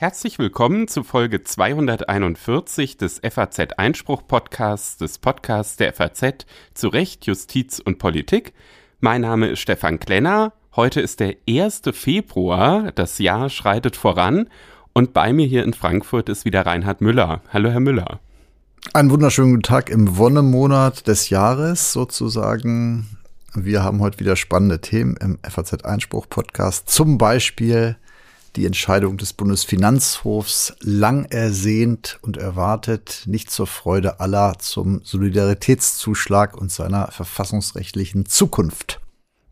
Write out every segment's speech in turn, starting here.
Herzlich willkommen zu Folge 241 des FAZ Einspruch Podcasts, des Podcasts der FAZ zu Recht, Justiz und Politik. Mein Name ist Stefan Klenner. Heute ist der 1. Februar. Das Jahr schreitet voran. Und bei mir hier in Frankfurt ist wieder Reinhard Müller. Hallo, Herr Müller. Einen wunderschönen guten Tag im Wonnemonat des Jahres sozusagen. Wir haben heute wieder spannende Themen im FAZ Einspruch Podcast. Zum Beispiel die Entscheidung des Bundesfinanzhofs lang ersehnt und erwartet, nicht zur Freude aller zum Solidaritätszuschlag und seiner verfassungsrechtlichen Zukunft.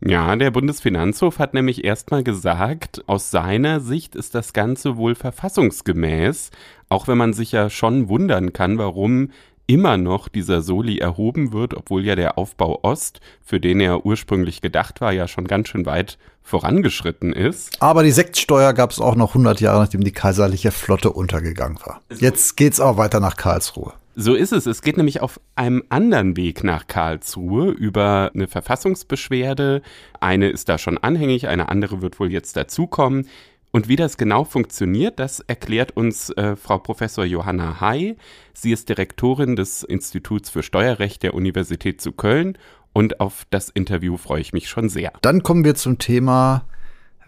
Ja, der Bundesfinanzhof hat nämlich erstmal gesagt, aus seiner Sicht ist das Ganze wohl verfassungsgemäß, auch wenn man sich ja schon wundern kann, warum immer noch dieser Soli erhoben wird, obwohl ja der Aufbau Ost, für den er ursprünglich gedacht war, ja schon ganz schön weit vorangeschritten ist. Aber die Sektsteuer gab es auch noch 100 Jahre, nachdem die kaiserliche Flotte untergegangen war. Jetzt geht's auch weiter nach Karlsruhe. So ist es. Es geht nämlich auf einem anderen Weg nach Karlsruhe über eine Verfassungsbeschwerde. Eine ist da schon anhängig, eine andere wird wohl jetzt dazukommen. Und wie das genau funktioniert, das erklärt uns äh, Frau Professor Johanna Hay. Sie ist Direktorin des Instituts für Steuerrecht der Universität zu Köln und auf das Interview freue ich mich schon sehr. Dann kommen wir zum Thema,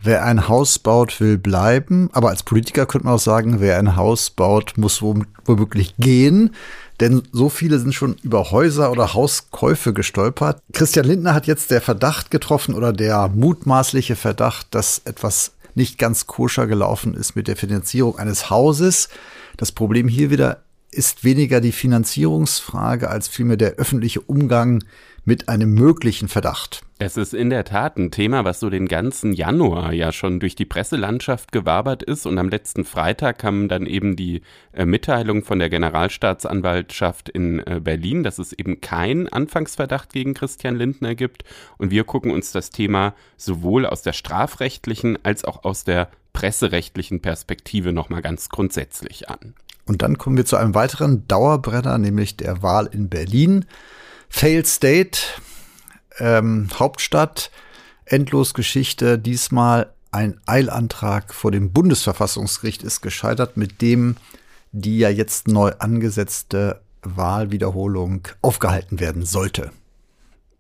wer ein Haus baut, will bleiben. Aber als Politiker könnte man auch sagen, wer ein Haus baut, muss womöglich gehen. Denn so viele sind schon über Häuser oder Hauskäufe gestolpert. Christian Lindner hat jetzt der Verdacht getroffen oder der mutmaßliche Verdacht, dass etwas nicht ganz koscher gelaufen ist mit der Finanzierung eines Hauses. Das Problem hier wieder ist weniger die Finanzierungsfrage als vielmehr der öffentliche Umgang mit einem möglichen Verdacht. Es ist in der Tat ein Thema, was so den ganzen Januar ja schon durch die Presselandschaft gewabert ist. Und am letzten Freitag kam dann eben die äh, Mitteilung von der Generalstaatsanwaltschaft in äh, Berlin, dass es eben keinen Anfangsverdacht gegen Christian Lindner gibt. Und wir gucken uns das Thema sowohl aus der strafrechtlichen als auch aus der presserechtlichen Perspektive nochmal ganz grundsätzlich an. Und dann kommen wir zu einem weiteren Dauerbrenner, nämlich der Wahl in Berlin. Failed State, ähm, Hauptstadt, Endlosgeschichte, diesmal ein Eilantrag vor dem Bundesverfassungsgericht ist gescheitert, mit dem die ja jetzt neu angesetzte Wahlwiederholung aufgehalten werden sollte.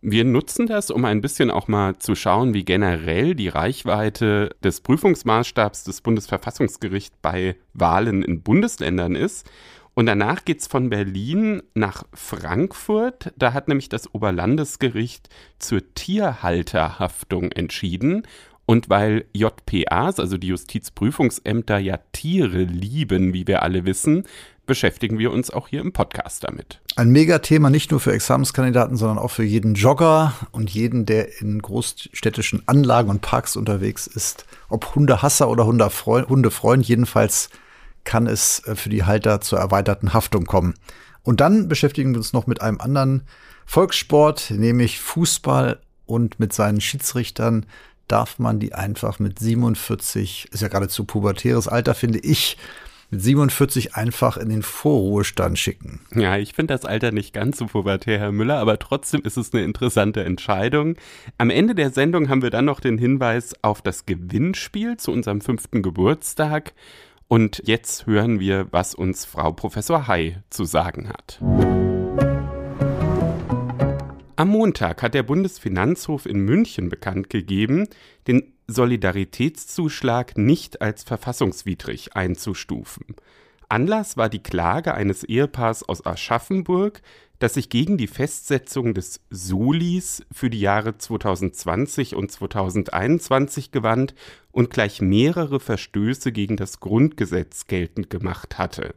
Wir nutzen das, um ein bisschen auch mal zu schauen, wie generell die Reichweite des Prüfungsmaßstabs des Bundesverfassungsgerichts bei Wahlen in Bundesländern ist. Und danach geht es von Berlin nach Frankfurt. Da hat nämlich das Oberlandesgericht zur Tierhalterhaftung entschieden. Und weil JPAs, also die Justizprüfungsämter, ja Tiere lieben, wie wir alle wissen, beschäftigen wir uns auch hier im Podcast damit. Ein Megathema nicht nur für Examenskandidaten, sondern auch für jeden Jogger und jeden, der in großstädtischen Anlagen und Parks unterwegs ist. Ob Hundehasser oder Hundefreund, jedenfalls kann es äh, für die Halter zur erweiterten Haftung kommen. Und dann beschäftigen wir uns noch mit einem anderen Volkssport, nämlich Fußball und mit seinen Schiedsrichtern darf man die einfach mit 47, ist ja geradezu pubertäres Alter, finde ich, mit 47 einfach in den Vorruhestand schicken. Ja, ich finde das Alter nicht ganz so pubertär, Herr Müller, aber trotzdem ist es eine interessante Entscheidung. Am Ende der Sendung haben wir dann noch den Hinweis auf das Gewinnspiel zu unserem fünften Geburtstag. Und jetzt hören wir, was uns Frau Professor Hay zu sagen hat. Am Montag hat der Bundesfinanzhof in München bekannt gegeben, den Solidaritätszuschlag nicht als verfassungswidrig einzustufen. Anlass war die Klage eines Ehepaars aus Aschaffenburg, das sich gegen die Festsetzung des Solis für die Jahre 2020 und 2021 gewandt und gleich mehrere Verstöße gegen das Grundgesetz geltend gemacht hatte.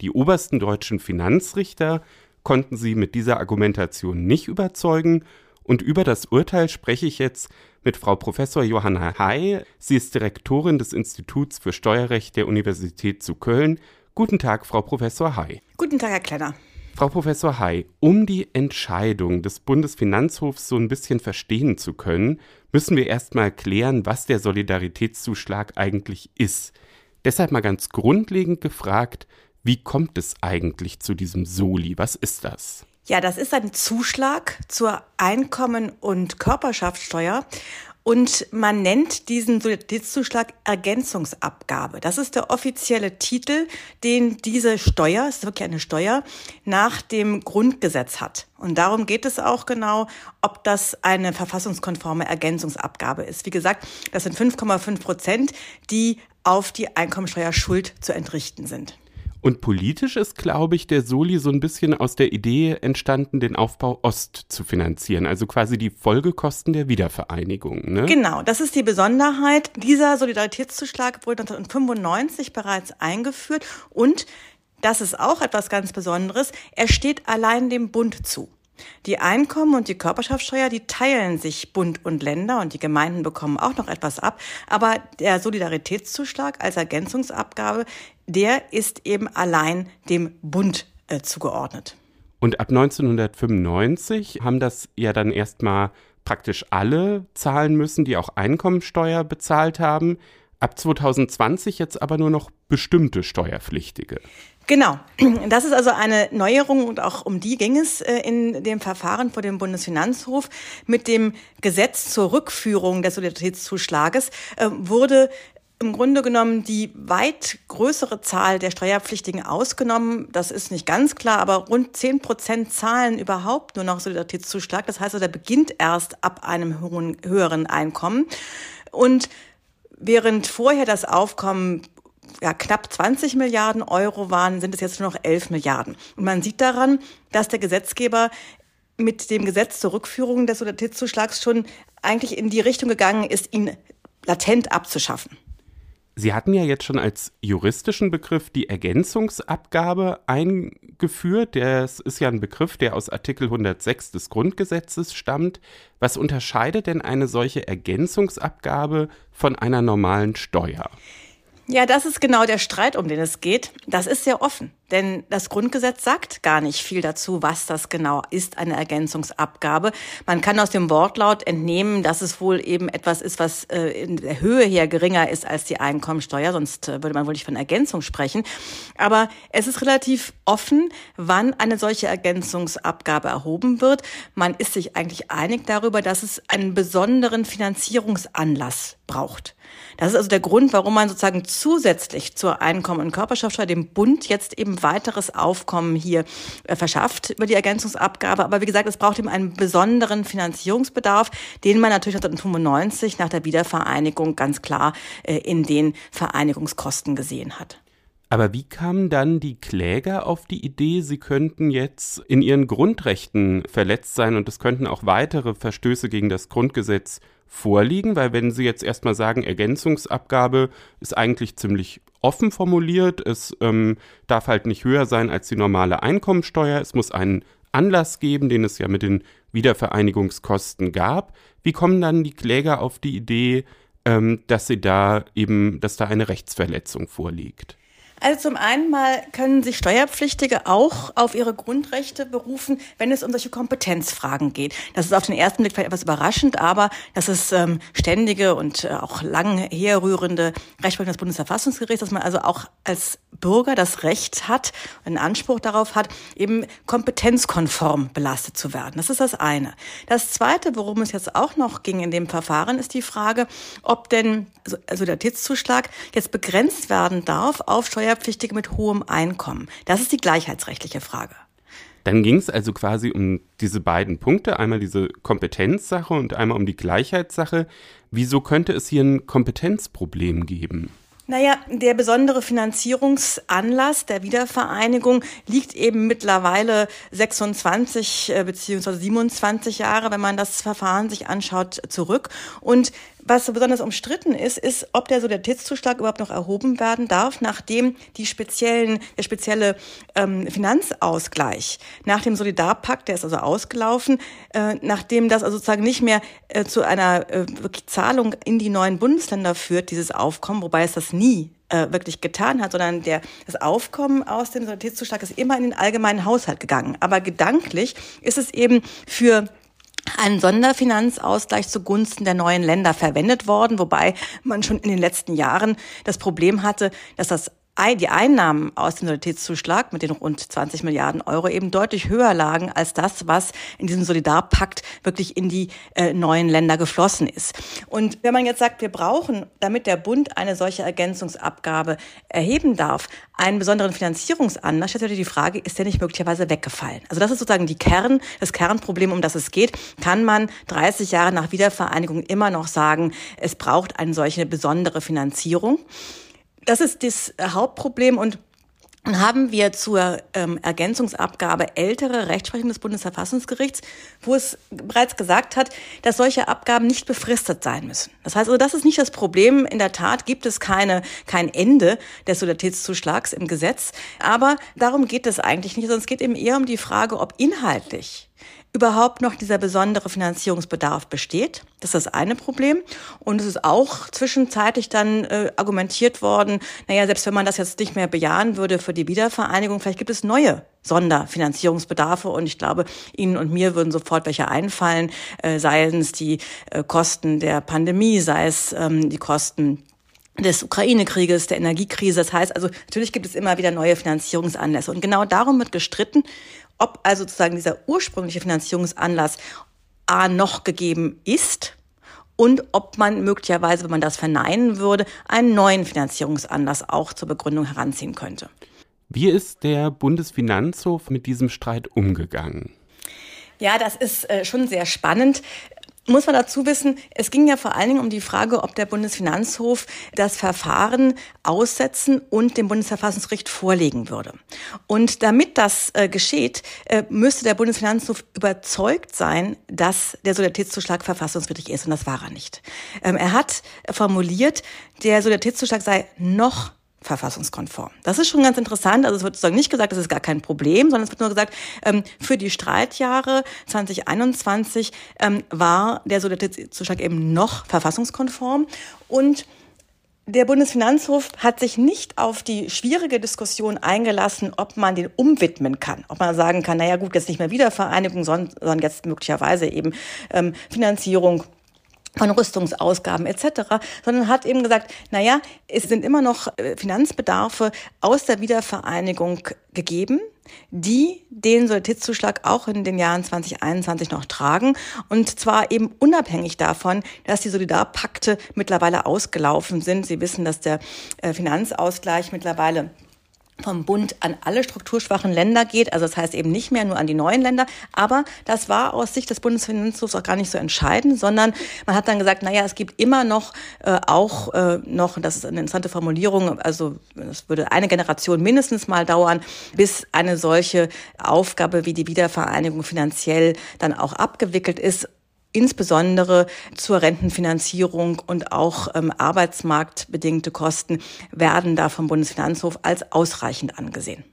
Die obersten deutschen Finanzrichter konnten sie mit dieser Argumentation nicht überzeugen und über das Urteil spreche ich jetzt mit Frau Professor Johanna Hay. Sie ist Direktorin des Instituts für Steuerrecht der Universität zu Köln. Guten Tag, Frau Professor Hay. Guten Tag, Herr Klenner. Frau Professor Hay, um die Entscheidung des Bundesfinanzhofs so ein bisschen verstehen zu können, müssen wir erstmal klären, was der Solidaritätszuschlag eigentlich ist. Deshalb mal ganz grundlegend gefragt, wie kommt es eigentlich zu diesem Soli? Was ist das? Ja, das ist ein Zuschlag zur Einkommen- und Körperschaftssteuer. Und man nennt diesen Solidaritätszuschlag Ergänzungsabgabe. Das ist der offizielle Titel, den diese Steuer, es ist wirklich eine Steuer, nach dem Grundgesetz hat. Und darum geht es auch genau, ob das eine verfassungskonforme Ergänzungsabgabe ist. Wie gesagt, das sind 5,5 Prozent, die auf die Einkommensteuerschuld zu entrichten sind. Und politisch ist, glaube ich, der Soli so ein bisschen aus der Idee entstanden, den Aufbau Ost zu finanzieren, also quasi die Folgekosten der Wiedervereinigung. Ne? Genau, das ist die Besonderheit. Dieser Solidaritätszuschlag wurde 1995 bereits eingeführt und das ist auch etwas ganz Besonderes. Er steht allein dem Bund zu. Die Einkommen und die Körperschaftssteuer, die teilen sich Bund und Länder und die Gemeinden bekommen auch noch etwas ab. Aber der Solidaritätszuschlag als Ergänzungsabgabe, der ist eben allein dem Bund äh, zugeordnet. Und ab 1995 haben das ja dann erstmal praktisch alle zahlen müssen, die auch Einkommensteuer bezahlt haben. Ab 2020 jetzt aber nur noch bestimmte Steuerpflichtige. Genau. Das ist also eine Neuerung und auch um die ging es äh, in dem Verfahren vor dem Bundesfinanzhof. Mit dem Gesetz zur Rückführung des Solidaritätszuschlages äh, wurde im Grunde genommen die weit größere Zahl der Steuerpflichtigen ausgenommen. Das ist nicht ganz klar, aber rund zehn Prozent zahlen überhaupt nur noch Solidaritätszuschlag. Das heißt, also, der beginnt erst ab einem höheren Einkommen. Und während vorher das Aufkommen ja, knapp 20 Milliarden Euro waren, sind es jetzt nur noch 11 Milliarden. Und man sieht daran, dass der Gesetzgeber mit dem Gesetz zur Rückführung des Solidaritätszuschlags schon eigentlich in die Richtung gegangen ist, ihn latent abzuschaffen. Sie hatten ja jetzt schon als juristischen Begriff die Ergänzungsabgabe eingeführt. Das ist ja ein Begriff, der aus Artikel 106 des Grundgesetzes stammt. Was unterscheidet denn eine solche Ergänzungsabgabe von einer normalen Steuer? Ja, das ist genau der Streit, um den es geht. Das ist sehr offen, denn das Grundgesetz sagt gar nicht viel dazu, was das genau ist, eine Ergänzungsabgabe. Man kann aus dem Wortlaut entnehmen, dass es wohl eben etwas ist, was äh, in der Höhe her geringer ist als die Einkommensteuer, sonst äh, würde man wohl nicht von Ergänzung sprechen. Aber es ist relativ offen, wann eine solche Ergänzungsabgabe erhoben wird. Man ist sich eigentlich einig darüber, dass es einen besonderen Finanzierungsanlass braucht. Das ist also der Grund, warum man sozusagen zusätzlich zur Einkommen- und Körperschaftsteuer dem Bund jetzt eben weiteres Aufkommen hier äh, verschafft über die Ergänzungsabgabe. Aber wie gesagt, es braucht eben einen besonderen Finanzierungsbedarf, den man natürlich 1995 nach der Wiedervereinigung ganz klar äh, in den Vereinigungskosten gesehen hat. Aber wie kamen dann die Kläger auf die Idee, sie könnten jetzt in ihren Grundrechten verletzt sein und es könnten auch weitere Verstöße gegen das Grundgesetz vorliegen? Weil wenn Sie jetzt erstmal sagen, Ergänzungsabgabe ist eigentlich ziemlich offen formuliert, es ähm, darf halt nicht höher sein als die normale Einkommensteuer, es muss einen Anlass geben, den es ja mit den Wiedervereinigungskosten gab. Wie kommen dann die Kläger auf die Idee, ähm, dass sie da eben, dass da eine Rechtsverletzung vorliegt? Also zum einen mal können sich Steuerpflichtige auch auf ihre Grundrechte berufen, wenn es um solche Kompetenzfragen geht. Das ist auf den ersten Blick vielleicht etwas überraschend, aber das ist ähm, ständige und äh, auch lang herrührende Rechtsprechung des Bundesverfassungsgerichts, dass man also auch als Bürger das Recht hat, einen Anspruch darauf hat, eben kompetenzkonform belastet zu werden. Das ist das eine. Das zweite, worum es jetzt auch noch ging in dem Verfahren, ist die Frage, ob denn Solidaritätszuschlag jetzt begrenzt werden darf auf Steuerpflichtige mit hohem Einkommen. Das ist die gleichheitsrechtliche Frage. Dann ging es also quasi um diese beiden Punkte, einmal diese Kompetenzsache und einmal um die Gleichheitssache. Wieso könnte es hier ein Kompetenzproblem geben? Naja, der besondere Finanzierungsanlass der Wiedervereinigung liegt eben mittlerweile 26 bzw. 27 Jahre, wenn man das Verfahren sich anschaut, zurück. Und was besonders umstritten ist, ist, ob der Solidaritätszuschlag überhaupt noch erhoben werden darf, nachdem die speziellen, der spezielle ähm, Finanzausgleich nach dem Solidarpakt, der ist also ausgelaufen, äh, nachdem das also sozusagen nicht mehr äh, zu einer äh, wirklich Zahlung in die neuen Bundesländer führt, dieses Aufkommen, wobei es das nie äh, wirklich getan hat, sondern der, das Aufkommen aus dem Solidaritätszuschlag ist immer in den allgemeinen Haushalt gegangen. Aber gedanklich ist es eben für ein Sonderfinanzausgleich zugunsten der neuen Länder verwendet worden, wobei man schon in den letzten Jahren das Problem hatte, dass das die Einnahmen aus dem Solidaritätszuschlag mit den rund 20 Milliarden Euro eben deutlich höher lagen als das, was in diesem Solidarpakt wirklich in die äh, neuen Länder geflossen ist. Und wenn man jetzt sagt, wir brauchen, damit der Bund eine solche Ergänzungsabgabe erheben darf, einen besonderen Finanzierungsanlass, stellt sich die Frage, ist der nicht möglicherweise weggefallen? Also das ist sozusagen die Kern, das Kernproblem, um das es geht. Kann man 30 Jahre nach Wiedervereinigung immer noch sagen, es braucht eine solche besondere Finanzierung? Das ist das Hauptproblem und haben wir zur ähm, Ergänzungsabgabe ältere Rechtsprechung des Bundesverfassungsgerichts, wo es bereits gesagt hat, dass solche Abgaben nicht befristet sein müssen. Das heißt also, das ist nicht das Problem. In der Tat gibt es keine, kein Ende des Solidaritätszuschlags im Gesetz. Aber darum geht es eigentlich nicht, sondern es geht eben eher um die Frage, ob inhaltlich überhaupt noch dieser besondere Finanzierungsbedarf besteht. Das ist das eine Problem. Und es ist auch zwischenzeitlich dann äh, argumentiert worden, naja, selbst wenn man das jetzt nicht mehr bejahen würde für die Wiedervereinigung, vielleicht gibt es neue Sonderfinanzierungsbedarfe. Und ich glaube, Ihnen und mir würden sofort welche einfallen, äh, sei es die äh, Kosten der Pandemie, sei es ähm, die Kosten des Ukraine-Krieges, der Energiekrise. Das heißt also, natürlich gibt es immer wieder neue Finanzierungsanlässe. Und genau darum wird gestritten, ob also sozusagen dieser ursprüngliche Finanzierungsanlass A noch gegeben ist und ob man möglicherweise, wenn man das verneinen würde, einen neuen Finanzierungsanlass auch zur Begründung heranziehen könnte. Wie ist der Bundesfinanzhof mit diesem Streit umgegangen? Ja, das ist äh, schon sehr spannend muss man dazu wissen, es ging ja vor allen Dingen um die Frage, ob der Bundesfinanzhof das Verfahren aussetzen und dem Bundesverfassungsgericht vorlegen würde. Und damit das äh, geschieht, äh, müsste der Bundesfinanzhof überzeugt sein, dass der Solidaritätszuschlag verfassungswidrig ist. Und das war er nicht. Ähm, er hat formuliert, der Solidaritätszuschlag sei noch verfassungskonform. Das ist schon ganz interessant. Also es wird sozusagen nicht gesagt, das ist gar kein Problem, sondern es wird nur gesagt, ähm, für die Streitjahre 2021 ähm, war der Solidaritätszuschlag eben noch verfassungskonform und der Bundesfinanzhof hat sich nicht auf die schwierige Diskussion eingelassen, ob man den umwidmen kann. Ob man sagen kann, naja gut, jetzt nicht mehr Wiedervereinigung, sondern jetzt möglicherweise eben ähm, Finanzierung von Rüstungsausgaben etc., sondern hat eben gesagt, na ja, es sind immer noch äh, Finanzbedarfe aus der Wiedervereinigung gegeben, die den Solidaritätszuschlag auch in den Jahren 2021 noch tragen. Und zwar eben unabhängig davon, dass die Solidarpakte mittlerweile ausgelaufen sind. Sie wissen, dass der äh, Finanzausgleich mittlerweile vom Bund an alle strukturschwachen Länder geht. Also das heißt eben nicht mehr nur an die neuen Länder. Aber das war aus Sicht des Bundesfinanzhofs auch gar nicht so entscheidend, sondern man hat dann gesagt, naja, es gibt immer noch äh, auch äh, noch, das ist eine interessante Formulierung, also es würde eine Generation mindestens mal dauern, bis eine solche Aufgabe wie die Wiedervereinigung finanziell dann auch abgewickelt ist insbesondere zur Rentenfinanzierung und auch ähm, arbeitsmarktbedingte Kosten werden da vom Bundesfinanzhof als ausreichend angesehen.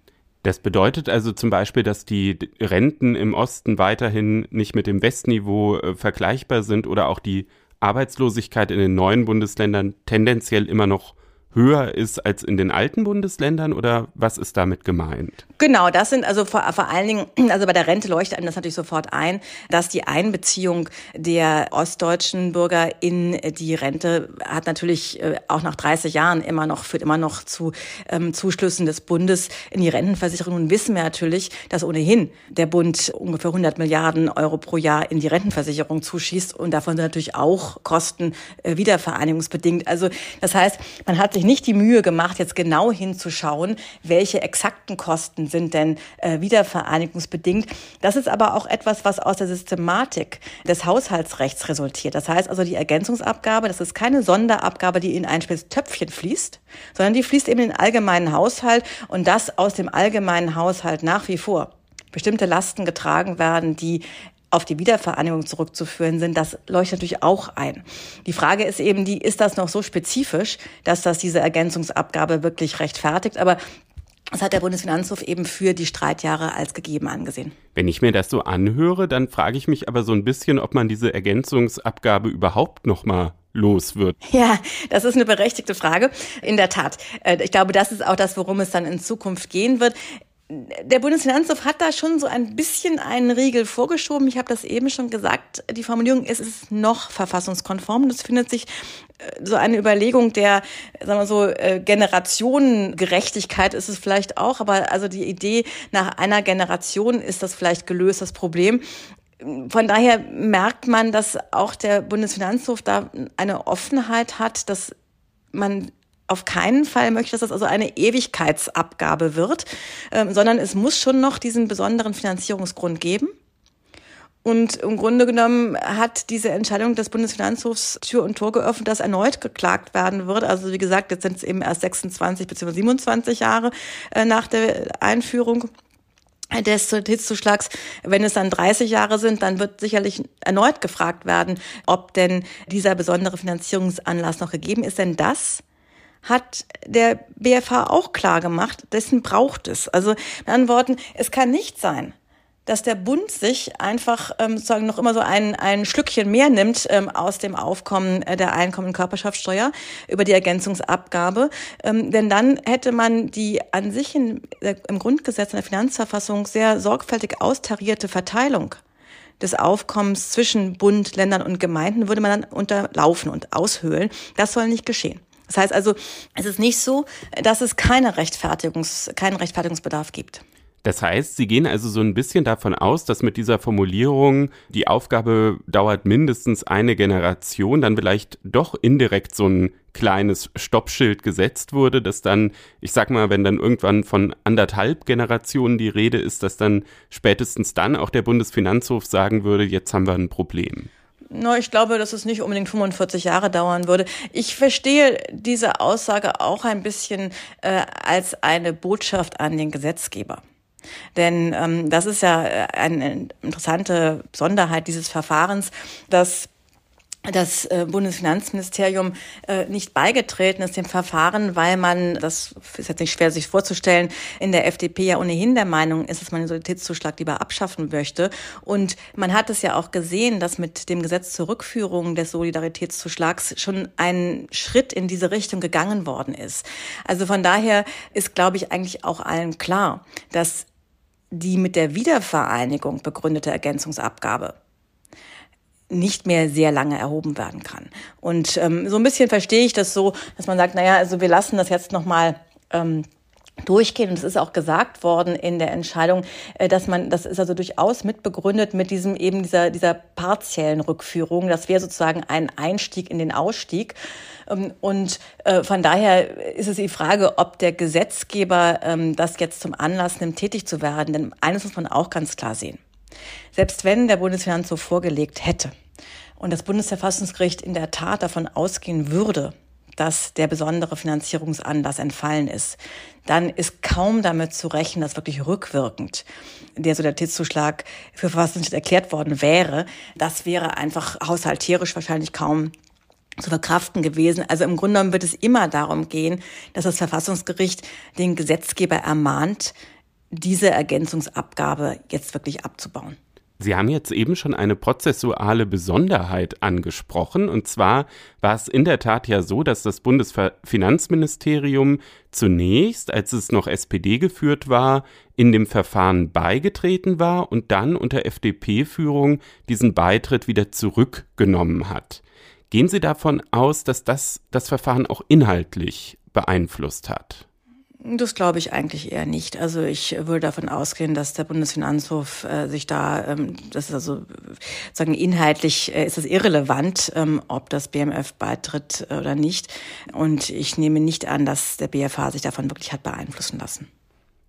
Das bedeutet also zum Beispiel, dass die Renten im Osten weiterhin nicht mit dem Westniveau äh, vergleichbar sind oder auch die Arbeitslosigkeit in den neuen Bundesländern tendenziell immer noch höher ist als in den alten Bundesländern oder was ist damit gemeint? Genau, das sind also vor, vor allen Dingen, also bei der Rente leuchtet einem das natürlich sofort ein, dass die Einbeziehung der ostdeutschen Bürger in die Rente hat natürlich äh, auch nach 30 Jahren immer noch, führt immer noch zu ähm, Zuschlüssen des Bundes in die Rentenversicherung. Nun wissen wir natürlich, dass ohnehin der Bund ungefähr 100 Milliarden Euro pro Jahr in die Rentenversicherung zuschießt und davon sind natürlich auch Kosten äh, wiedervereinigungsbedingt. Also das heißt, man hat sich sich nicht die Mühe gemacht, jetzt genau hinzuschauen, welche exakten Kosten sind denn äh, wiedervereinigungsbedingt. Das ist aber auch etwas, was aus der Systematik des Haushaltsrechts resultiert. Das heißt also, die Ergänzungsabgabe, das ist keine Sonderabgabe, die in ein spezielles Töpfchen fließt, sondern die fließt eben in den allgemeinen Haushalt und das aus dem allgemeinen Haushalt nach wie vor bestimmte Lasten getragen werden, die auf die Wiedervereinigung zurückzuführen sind, das leuchtet natürlich auch ein. Die Frage ist eben die, ist das noch so spezifisch, dass das diese Ergänzungsabgabe wirklich rechtfertigt? Aber das hat der Bundesfinanzhof eben für die Streitjahre als gegeben angesehen. Wenn ich mir das so anhöre, dann frage ich mich aber so ein bisschen, ob man diese Ergänzungsabgabe überhaupt noch mal los wird? Ja, das ist eine berechtigte Frage. In der Tat. Äh, ich glaube, das ist auch das, worum es dann in Zukunft gehen wird. Der Bundesfinanzhof hat da schon so ein bisschen einen Riegel vorgeschoben. Ich habe das eben schon gesagt. Die Formulierung ist es noch verfassungskonform. Das findet sich äh, so eine Überlegung der, sagen wir so, äh, Generationengerechtigkeit ist es vielleicht auch. Aber also die Idee, nach einer Generation ist das vielleicht gelöst, das Problem. Von daher merkt man, dass auch der Bundesfinanzhof da eine Offenheit hat, dass man auf keinen Fall möchte, dass das also eine Ewigkeitsabgabe wird, ähm, sondern es muss schon noch diesen besonderen Finanzierungsgrund geben. Und im Grunde genommen hat diese Entscheidung des Bundesfinanzhofs Tür und Tor geöffnet, dass erneut geklagt werden wird. Also wie gesagt, jetzt sind es eben erst 26 bzw. 27 Jahre äh, nach der Einführung des Hitzzuschlags. Wenn es dann 30 Jahre sind, dann wird sicherlich erneut gefragt werden, ob denn dieser besondere Finanzierungsanlass noch gegeben ist. Denn das hat der BFH auch klar gemacht, dessen braucht es. Also mit anderen Worten, es kann nicht sein, dass der Bund sich einfach ähm, sozusagen noch immer so ein, ein Schlückchen mehr nimmt ähm, aus dem Aufkommen äh, der Einkommen- und Körperschaftssteuer über die Ergänzungsabgabe. Ähm, denn dann hätte man die an sich in, äh, im Grundgesetz in der Finanzverfassung sehr sorgfältig austarierte Verteilung des Aufkommens zwischen Bund, Ländern und Gemeinden würde man dann unterlaufen und aushöhlen. Das soll nicht geschehen. Das heißt also, es ist nicht so, dass es keine Rechtfertigungs, keinen Rechtfertigungsbedarf gibt. Das heißt, Sie gehen also so ein bisschen davon aus, dass mit dieser Formulierung, die Aufgabe dauert mindestens eine Generation, dann vielleicht doch indirekt so ein kleines Stoppschild gesetzt wurde, dass dann, ich sag mal, wenn dann irgendwann von anderthalb Generationen die Rede ist, dass dann spätestens dann auch der Bundesfinanzhof sagen würde, jetzt haben wir ein Problem. No, ich glaube, dass es nicht unbedingt 45 Jahre dauern würde. Ich verstehe diese Aussage auch ein bisschen äh, als eine Botschaft an den Gesetzgeber. Denn ähm, das ist ja äh, eine interessante Besonderheit dieses Verfahrens, dass das äh, Bundesfinanzministerium äh, nicht beigetreten ist dem Verfahren, weil man, das ist jetzt nicht schwer sich vorzustellen, in der FDP ja ohnehin der Meinung ist, dass man den Solidaritätszuschlag lieber abschaffen möchte. Und man hat es ja auch gesehen, dass mit dem Gesetz zur Rückführung des Solidaritätszuschlags schon ein Schritt in diese Richtung gegangen worden ist. Also von daher ist, glaube ich, eigentlich auch allen klar, dass die mit der Wiedervereinigung begründete Ergänzungsabgabe nicht mehr sehr lange erhoben werden kann. Und ähm, so ein bisschen verstehe ich das so, dass man sagt, naja, also wir lassen das jetzt nochmal ähm, durchgehen. Und es ist auch gesagt worden in der Entscheidung, äh, dass man, das ist also durchaus mitbegründet mit diesem eben dieser, dieser partiellen Rückführung. Das wäre sozusagen ein Einstieg in den Ausstieg. Ähm, und äh, von daher ist es die Frage, ob der Gesetzgeber ähm, das jetzt zum Anlass nimmt, tätig zu werden. Denn eines muss man auch ganz klar sehen. Selbst wenn der Bundesfinanzhof vorgelegt hätte und das Bundesverfassungsgericht in der Tat davon ausgehen würde, dass der besondere Finanzierungsanlass entfallen ist, dann ist kaum damit zu rechnen, dass wirklich rückwirkend der Solidaritätszuschlag für verfassungsrecht erklärt worden wäre. Das wäre einfach haushalterisch wahrscheinlich kaum zu verkraften gewesen. Also im Grunde genommen wird es immer darum gehen, dass das Verfassungsgericht den Gesetzgeber ermahnt, diese Ergänzungsabgabe jetzt wirklich abzubauen. Sie haben jetzt eben schon eine prozessuale Besonderheit angesprochen. Und zwar war es in der Tat ja so, dass das Bundesfinanzministerium zunächst, als es noch SPD geführt war, in dem Verfahren beigetreten war und dann unter FDP-Führung diesen Beitritt wieder zurückgenommen hat. Gehen Sie davon aus, dass das das Verfahren auch inhaltlich beeinflusst hat? Das glaube ich eigentlich eher nicht. Also ich würde davon ausgehen, dass der Bundesfinanzhof äh, sich da, ähm, das ist also sagen inhaltlich äh, ist es irrelevant, ähm, ob das BMF beitritt äh, oder nicht. Und ich nehme nicht an, dass der BFH sich davon wirklich hat beeinflussen lassen.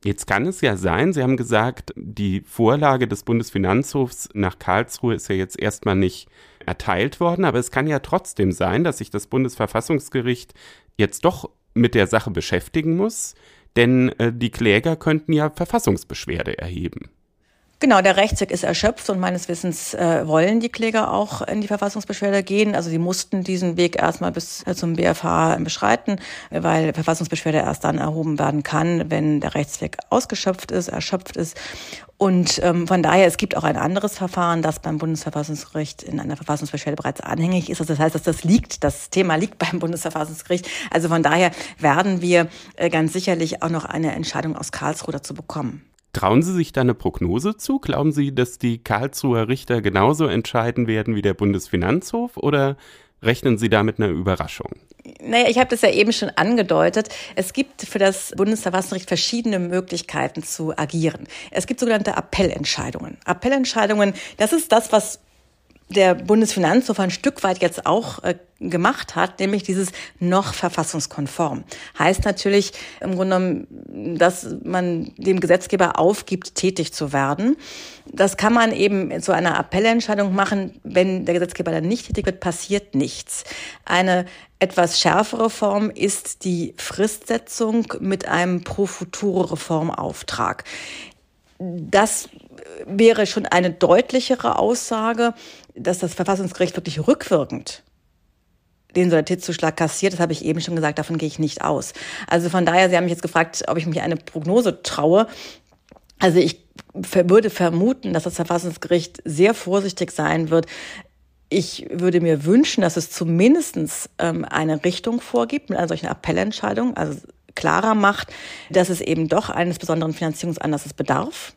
Jetzt kann es ja sein, Sie haben gesagt, die Vorlage des Bundesfinanzhofs nach Karlsruhe ist ja jetzt erstmal nicht erteilt worden, aber es kann ja trotzdem sein, dass sich das Bundesverfassungsgericht jetzt doch mit der Sache beschäftigen muss, denn äh, die Kläger könnten ja Verfassungsbeschwerde erheben. Genau, der Rechtsweg ist erschöpft und meines Wissens äh, wollen die Kläger auch in die Verfassungsbeschwerde gehen. Also sie mussten diesen Weg erstmal bis äh, zum BFH beschreiten, weil Verfassungsbeschwerde erst dann erhoben werden kann, wenn der Rechtsweg ausgeschöpft ist, erschöpft ist. Und ähm, von daher, es gibt auch ein anderes Verfahren, das beim Bundesverfassungsgericht in einer Verfassungsbeschwerde bereits anhängig ist. Also das heißt, dass das liegt, das Thema liegt beim Bundesverfassungsgericht. Also von daher werden wir äh, ganz sicherlich auch noch eine Entscheidung aus Karlsruhe dazu bekommen. Trauen Sie sich da eine Prognose zu? Glauben Sie, dass die Karlsruher Richter genauso entscheiden werden wie der Bundesfinanzhof oder rechnen Sie da mit einer Überraschung? Naja, ich habe das ja eben schon angedeutet. Es gibt für das Bundesverfassungsgericht verschiedene Möglichkeiten zu agieren. Es gibt sogenannte Appellentscheidungen. Appellentscheidungen, das ist das, was der Bundesfinanzhof ein Stück weit jetzt auch äh, gemacht hat, nämlich dieses noch verfassungskonform. Heißt natürlich im Grunde genommen, dass man dem Gesetzgeber aufgibt, tätig zu werden. Das kann man eben zu einer Appellentscheidung machen. Wenn der Gesetzgeber dann nicht tätig wird, passiert nichts. Eine etwas schärfere Form ist die Fristsetzung mit einem pro futuro Reformauftrag. Das wäre schon eine deutlichere Aussage, dass das Verfassungsgericht wirklich rückwirkend den Solidaritätszuschlag kassiert, das habe ich eben schon gesagt, davon gehe ich nicht aus. Also von daher, Sie haben mich jetzt gefragt, ob ich mich eine Prognose traue. Also ich würde vermuten, dass das Verfassungsgericht sehr vorsichtig sein wird. Ich würde mir wünschen, dass es zumindest ähm, eine Richtung vorgibt mit einer solchen Appellentscheidung, also klarer macht, dass es eben doch eines besonderen Finanzierungsanlasses bedarf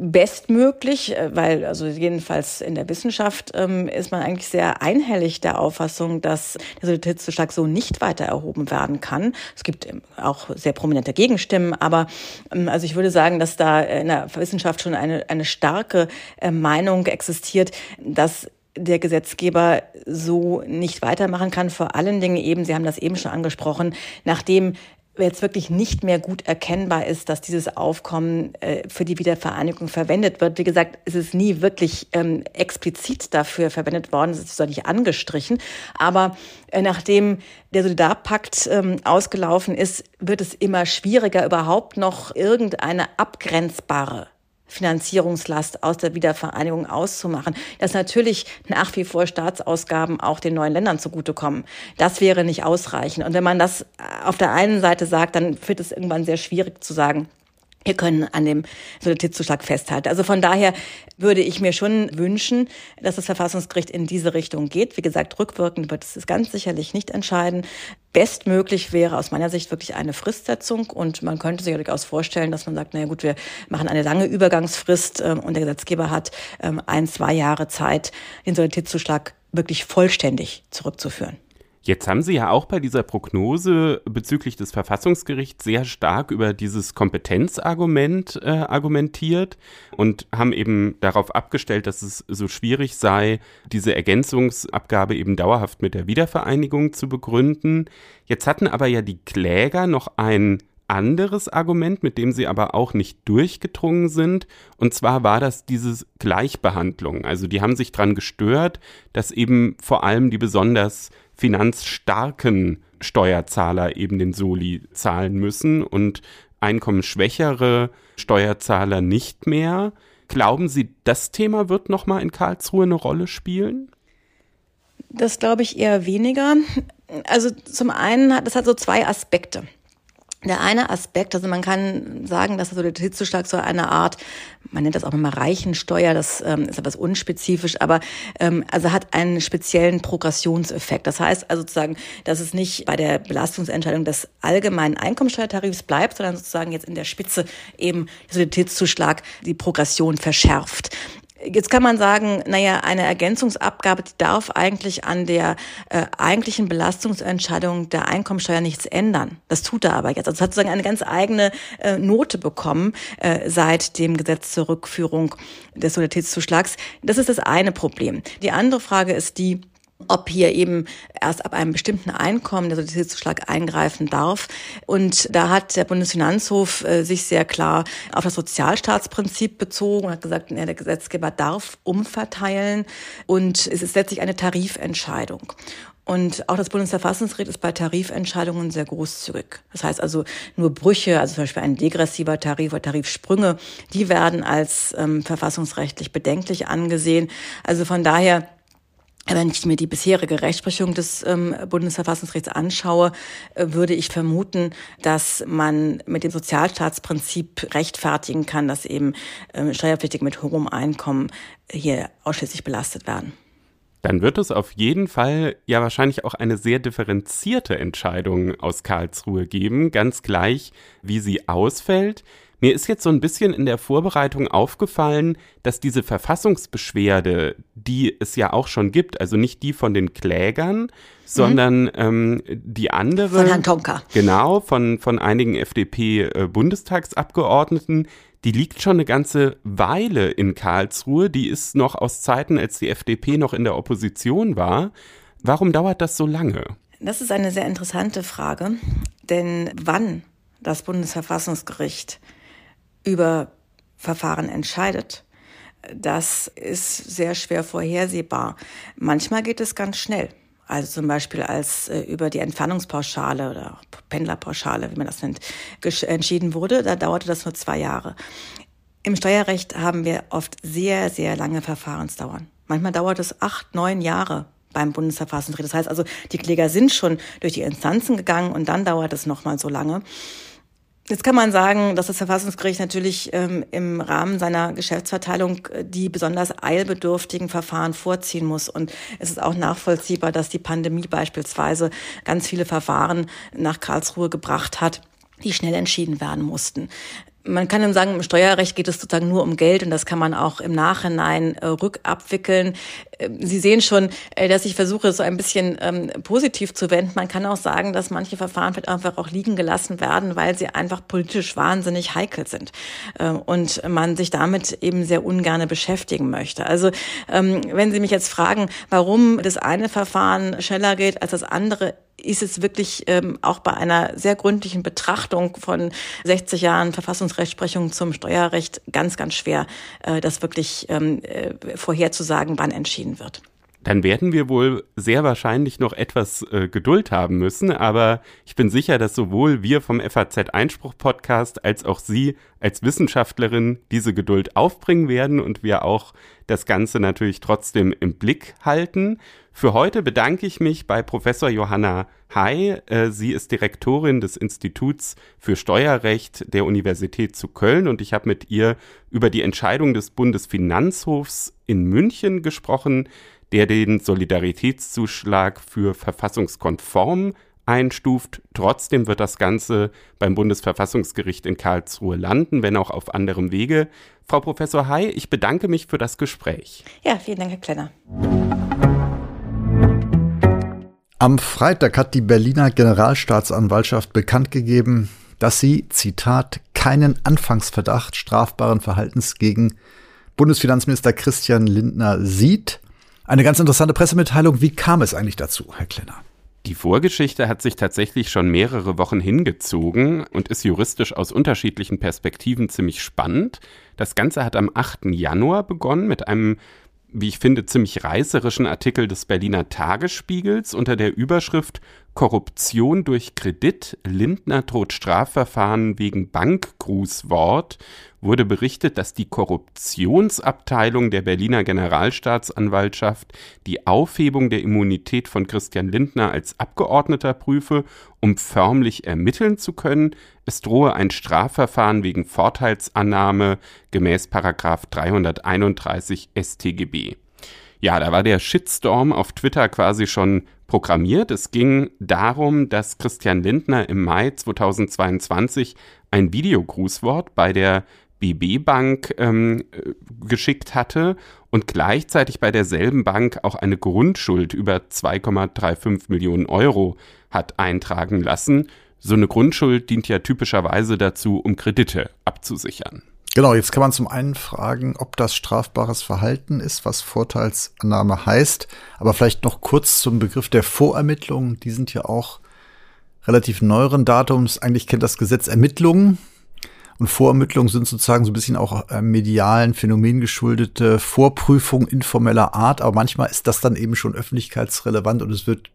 bestmöglich, äh, weil also jedenfalls in der Wissenschaft ähm, ist man eigentlich sehr einhellig der Auffassung, dass der Solidaritätszuschlag so nicht weiter erhoben werden kann. Es gibt auch sehr prominente Gegenstimmen, aber ähm, also ich würde sagen, dass da in der Wissenschaft schon eine, eine starke äh, Meinung existiert, dass der Gesetzgeber so nicht weitermachen kann. Vor allen Dingen eben, Sie haben das eben schon angesprochen, nachdem jetzt wirklich nicht mehr gut erkennbar ist, dass dieses Aufkommen äh, für die Wiedervereinigung verwendet wird. Wie gesagt, es ist nie wirklich ähm, explizit dafür verwendet worden, es ist zwar nicht angestrichen, aber äh, nachdem der Solidarpakt ähm, ausgelaufen ist, wird es immer schwieriger, überhaupt noch irgendeine abgrenzbare Finanzierungslast aus der Wiedervereinigung auszumachen, dass natürlich nach wie vor Staatsausgaben auch den neuen Ländern zugutekommen. Das wäre nicht ausreichend. Und wenn man das auf der einen Seite sagt, dann wird es irgendwann sehr schwierig zu sagen, wir können an dem Solidaritätszuschlag festhalten. Also von daher würde ich mir schon wünschen, dass das Verfassungsgericht in diese Richtung geht. Wie gesagt, rückwirkend wird es ganz sicherlich nicht entscheiden. Bestmöglich wäre aus meiner Sicht wirklich eine Fristsetzung und man könnte sich durchaus vorstellen, dass man sagt, naja gut, wir machen eine lange Übergangsfrist ähm, und der Gesetzgeber hat ähm, ein, zwei Jahre Zeit, den Solidaritätszuschlag wirklich vollständig zurückzuführen. Jetzt haben Sie ja auch bei dieser Prognose bezüglich des Verfassungsgerichts sehr stark über dieses Kompetenzargument äh, argumentiert und haben eben darauf abgestellt, dass es so schwierig sei, diese Ergänzungsabgabe eben dauerhaft mit der Wiedervereinigung zu begründen. Jetzt hatten aber ja die Kläger noch ein anderes Argument, mit dem sie aber auch nicht durchgedrungen sind. Und zwar war das diese Gleichbehandlung. Also die haben sich dran gestört, dass eben vor allem die besonders finanzstarken Steuerzahler eben den Soli zahlen müssen und einkommensschwächere Steuerzahler nicht mehr. Glauben Sie, das Thema wird nochmal in Karlsruhe eine Rolle spielen? Das glaube ich eher weniger. Also zum einen hat das hat so zwei Aspekte. Der eine Aspekt, also man kann sagen, dass der Solidaritätszuschlag so eine Art, man nennt das auch immer Reichensteuer, das ähm, ist etwas unspezifisch, aber ähm, also hat einen speziellen Progressionseffekt. Das heißt also sozusagen, dass es nicht bei der Belastungsentscheidung des allgemeinen Einkommensteuertarifs bleibt, sondern sozusagen jetzt in der Spitze eben der Solidaritätszuschlag die Progression verschärft. Jetzt kann man sagen, naja, eine Ergänzungsabgabe die darf eigentlich an der äh, eigentlichen Belastungsentscheidung der Einkommensteuer nichts ändern. Das tut er aber jetzt. Also hat sozusagen eine ganz eigene äh, Note bekommen äh, seit dem Gesetz zur Rückführung des Solidaritätszuschlags. Das ist das eine Problem. Die andere Frage ist die, ob hier eben erst ab einem bestimmten Einkommen der Solidaritätszuschlag eingreifen darf. Und da hat der Bundesfinanzhof äh, sich sehr klar auf das Sozialstaatsprinzip bezogen und hat gesagt, der Gesetzgeber darf umverteilen und es ist letztlich eine Tarifentscheidung. Und auch das Bundesverfassungsgericht ist bei Tarifentscheidungen sehr großzügig. Das heißt also nur Brüche, also zum Beispiel ein degressiver Tarif oder Tarifsprünge, die werden als ähm, verfassungsrechtlich bedenklich angesehen. Also von daher wenn ich mir die bisherige Rechtsprechung des ähm, Bundesverfassungsgerichts anschaue, äh, würde ich vermuten, dass man mit dem Sozialstaatsprinzip rechtfertigen kann, dass eben ähm, Steuerpflichtige mit hohem Einkommen hier ausschließlich belastet werden. Dann wird es auf jeden Fall ja wahrscheinlich auch eine sehr differenzierte Entscheidung aus Karlsruhe geben, ganz gleich, wie sie ausfällt. Mir ist jetzt so ein bisschen in der Vorbereitung aufgefallen, dass diese Verfassungsbeschwerde, die es ja auch schon gibt, also nicht die von den Klägern, sondern mhm. ähm, die andere. Von Herrn Tonka. Genau, von, von einigen FDP-Bundestagsabgeordneten, äh, die liegt schon eine ganze Weile in Karlsruhe. Die ist noch aus Zeiten, als die FDP noch in der Opposition war. Warum dauert das so lange? Das ist eine sehr interessante Frage, denn wann das Bundesverfassungsgericht über Verfahren entscheidet, das ist sehr schwer vorhersehbar. Manchmal geht es ganz schnell. Also zum Beispiel als äh, über die Entfernungspauschale oder Pendlerpauschale, wie man das nennt, entschieden wurde, da dauerte das nur zwei Jahre. Im Steuerrecht haben wir oft sehr, sehr lange Verfahrensdauern. Manchmal dauert es acht, neun Jahre beim Bundesverfassungsgericht. Das heißt also, die Kläger sind schon durch die Instanzen gegangen und dann dauert es nochmal so lange. Jetzt kann man sagen, dass das Verfassungsgericht natürlich ähm, im Rahmen seiner Geschäftsverteilung äh, die besonders eilbedürftigen Verfahren vorziehen muss. Und es ist auch nachvollziehbar, dass die Pandemie beispielsweise ganz viele Verfahren nach Karlsruhe gebracht hat die schnell entschieden werden mussten man kann dann sagen, im Steuerrecht geht es sozusagen nur um Geld und das kann man auch im Nachhinein äh, rückabwickeln. Äh, Sie sehen schon, äh, dass ich versuche, so ein bisschen ähm, positiv zu wenden. Man kann auch sagen, dass manche Verfahren vielleicht einfach auch liegen gelassen werden, weil sie einfach politisch wahnsinnig heikel sind äh, und man sich damit eben sehr ungerne beschäftigen möchte. Also ähm, wenn Sie mich jetzt fragen, warum das eine Verfahren schneller geht als das andere, ist es wirklich ähm, auch bei einer sehr gründlichen Betrachtung von 60 Jahren Verfassungsrechtsprechung zum Steuerrecht ganz, ganz schwer, äh, das wirklich ähm, äh, vorherzusagen, wann entschieden wird dann werden wir wohl sehr wahrscheinlich noch etwas äh, Geduld haben müssen. Aber ich bin sicher, dass sowohl wir vom FAZ Einspruch Podcast als auch Sie als Wissenschaftlerin diese Geduld aufbringen werden und wir auch das Ganze natürlich trotzdem im Blick halten. Für heute bedanke ich mich bei Professor Johanna Hay. Äh, sie ist Direktorin des Instituts für Steuerrecht der Universität zu Köln und ich habe mit ihr über die Entscheidung des Bundesfinanzhofs in München gesprochen der den Solidaritätszuschlag für verfassungskonform einstuft. Trotzdem wird das Ganze beim Bundesverfassungsgericht in Karlsruhe landen, wenn auch auf anderem Wege. Frau Professor Hay, ich bedanke mich für das Gespräch. Ja, vielen Dank, Herr Klenner. Am Freitag hat die Berliner Generalstaatsanwaltschaft bekannt gegeben, dass sie, Zitat, keinen Anfangsverdacht strafbaren Verhaltens gegen Bundesfinanzminister Christian Lindner sieht. Eine ganz interessante Pressemitteilung. Wie kam es eigentlich dazu, Herr Klenner? Die Vorgeschichte hat sich tatsächlich schon mehrere Wochen hingezogen und ist juristisch aus unterschiedlichen Perspektiven ziemlich spannend. Das Ganze hat am 8. Januar begonnen mit einem, wie ich finde, ziemlich reißerischen Artikel des Berliner Tagesspiegels unter der Überschrift Korruption durch Kredit, Lindner droht Strafverfahren wegen Bankgrußwort wurde berichtet, dass die Korruptionsabteilung der Berliner Generalstaatsanwaltschaft die Aufhebung der Immunität von Christian Lindner als Abgeordneter prüfe, um förmlich ermitteln zu können. Es drohe ein Strafverfahren wegen Vorteilsannahme gemäß 331 StGB. Ja, da war der Shitstorm auf Twitter quasi schon programmiert. Es ging darum, dass Christian Lindner im Mai 2022 ein Videogrußwort bei der BB Bank ähm, geschickt hatte und gleichzeitig bei derselben Bank auch eine Grundschuld über 2,35 Millionen Euro hat eintragen lassen. So eine Grundschuld dient ja typischerweise dazu, um Kredite abzusichern. Genau, jetzt kann man zum einen fragen, ob das strafbares Verhalten ist, was Vorteilsannahme heißt. Aber vielleicht noch kurz zum Begriff der Vorermittlungen. Die sind ja auch relativ neueren Datums. Eigentlich kennt das Gesetz Ermittlungen und Vorermittlungen sind sozusagen so ein bisschen auch äh, medialen Phänomen geschuldete Vorprüfung informeller Art, aber manchmal ist das dann eben schon öffentlichkeitsrelevant und es wird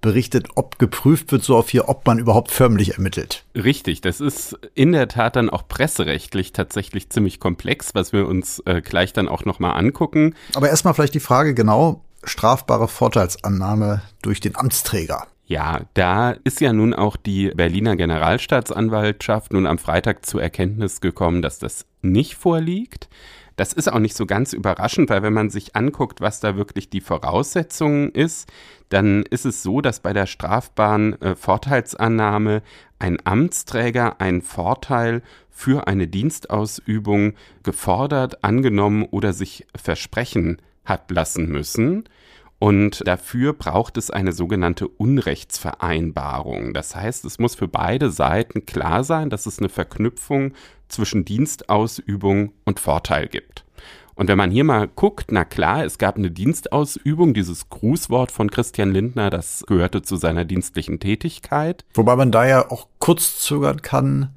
berichtet, ob geprüft wird, so auf hier, ob man überhaupt förmlich ermittelt. Richtig, das ist in der Tat dann auch presserechtlich tatsächlich ziemlich komplex, was wir uns äh, gleich dann auch nochmal angucken. Aber erstmal vielleicht die Frage genau, strafbare Vorteilsannahme durch den Amtsträger. Ja, da ist ja nun auch die Berliner Generalstaatsanwaltschaft nun am Freitag zur Erkenntnis gekommen, dass das nicht vorliegt. Das ist auch nicht so ganz überraschend, weil wenn man sich anguckt, was da wirklich die Voraussetzung ist, dann ist es so, dass bei der strafbaren äh, Vorteilsannahme ein Amtsträger einen Vorteil für eine Dienstausübung gefordert, angenommen oder sich versprechen hat lassen müssen. Und dafür braucht es eine sogenannte Unrechtsvereinbarung. Das heißt, es muss für beide Seiten klar sein, dass es eine Verknüpfung zwischen Dienstausübung und Vorteil gibt. Und wenn man hier mal guckt, na klar, es gab eine Dienstausübung, dieses Grußwort von Christian Lindner, das gehörte zu seiner dienstlichen Tätigkeit. Wobei man da ja auch kurz zögern kann,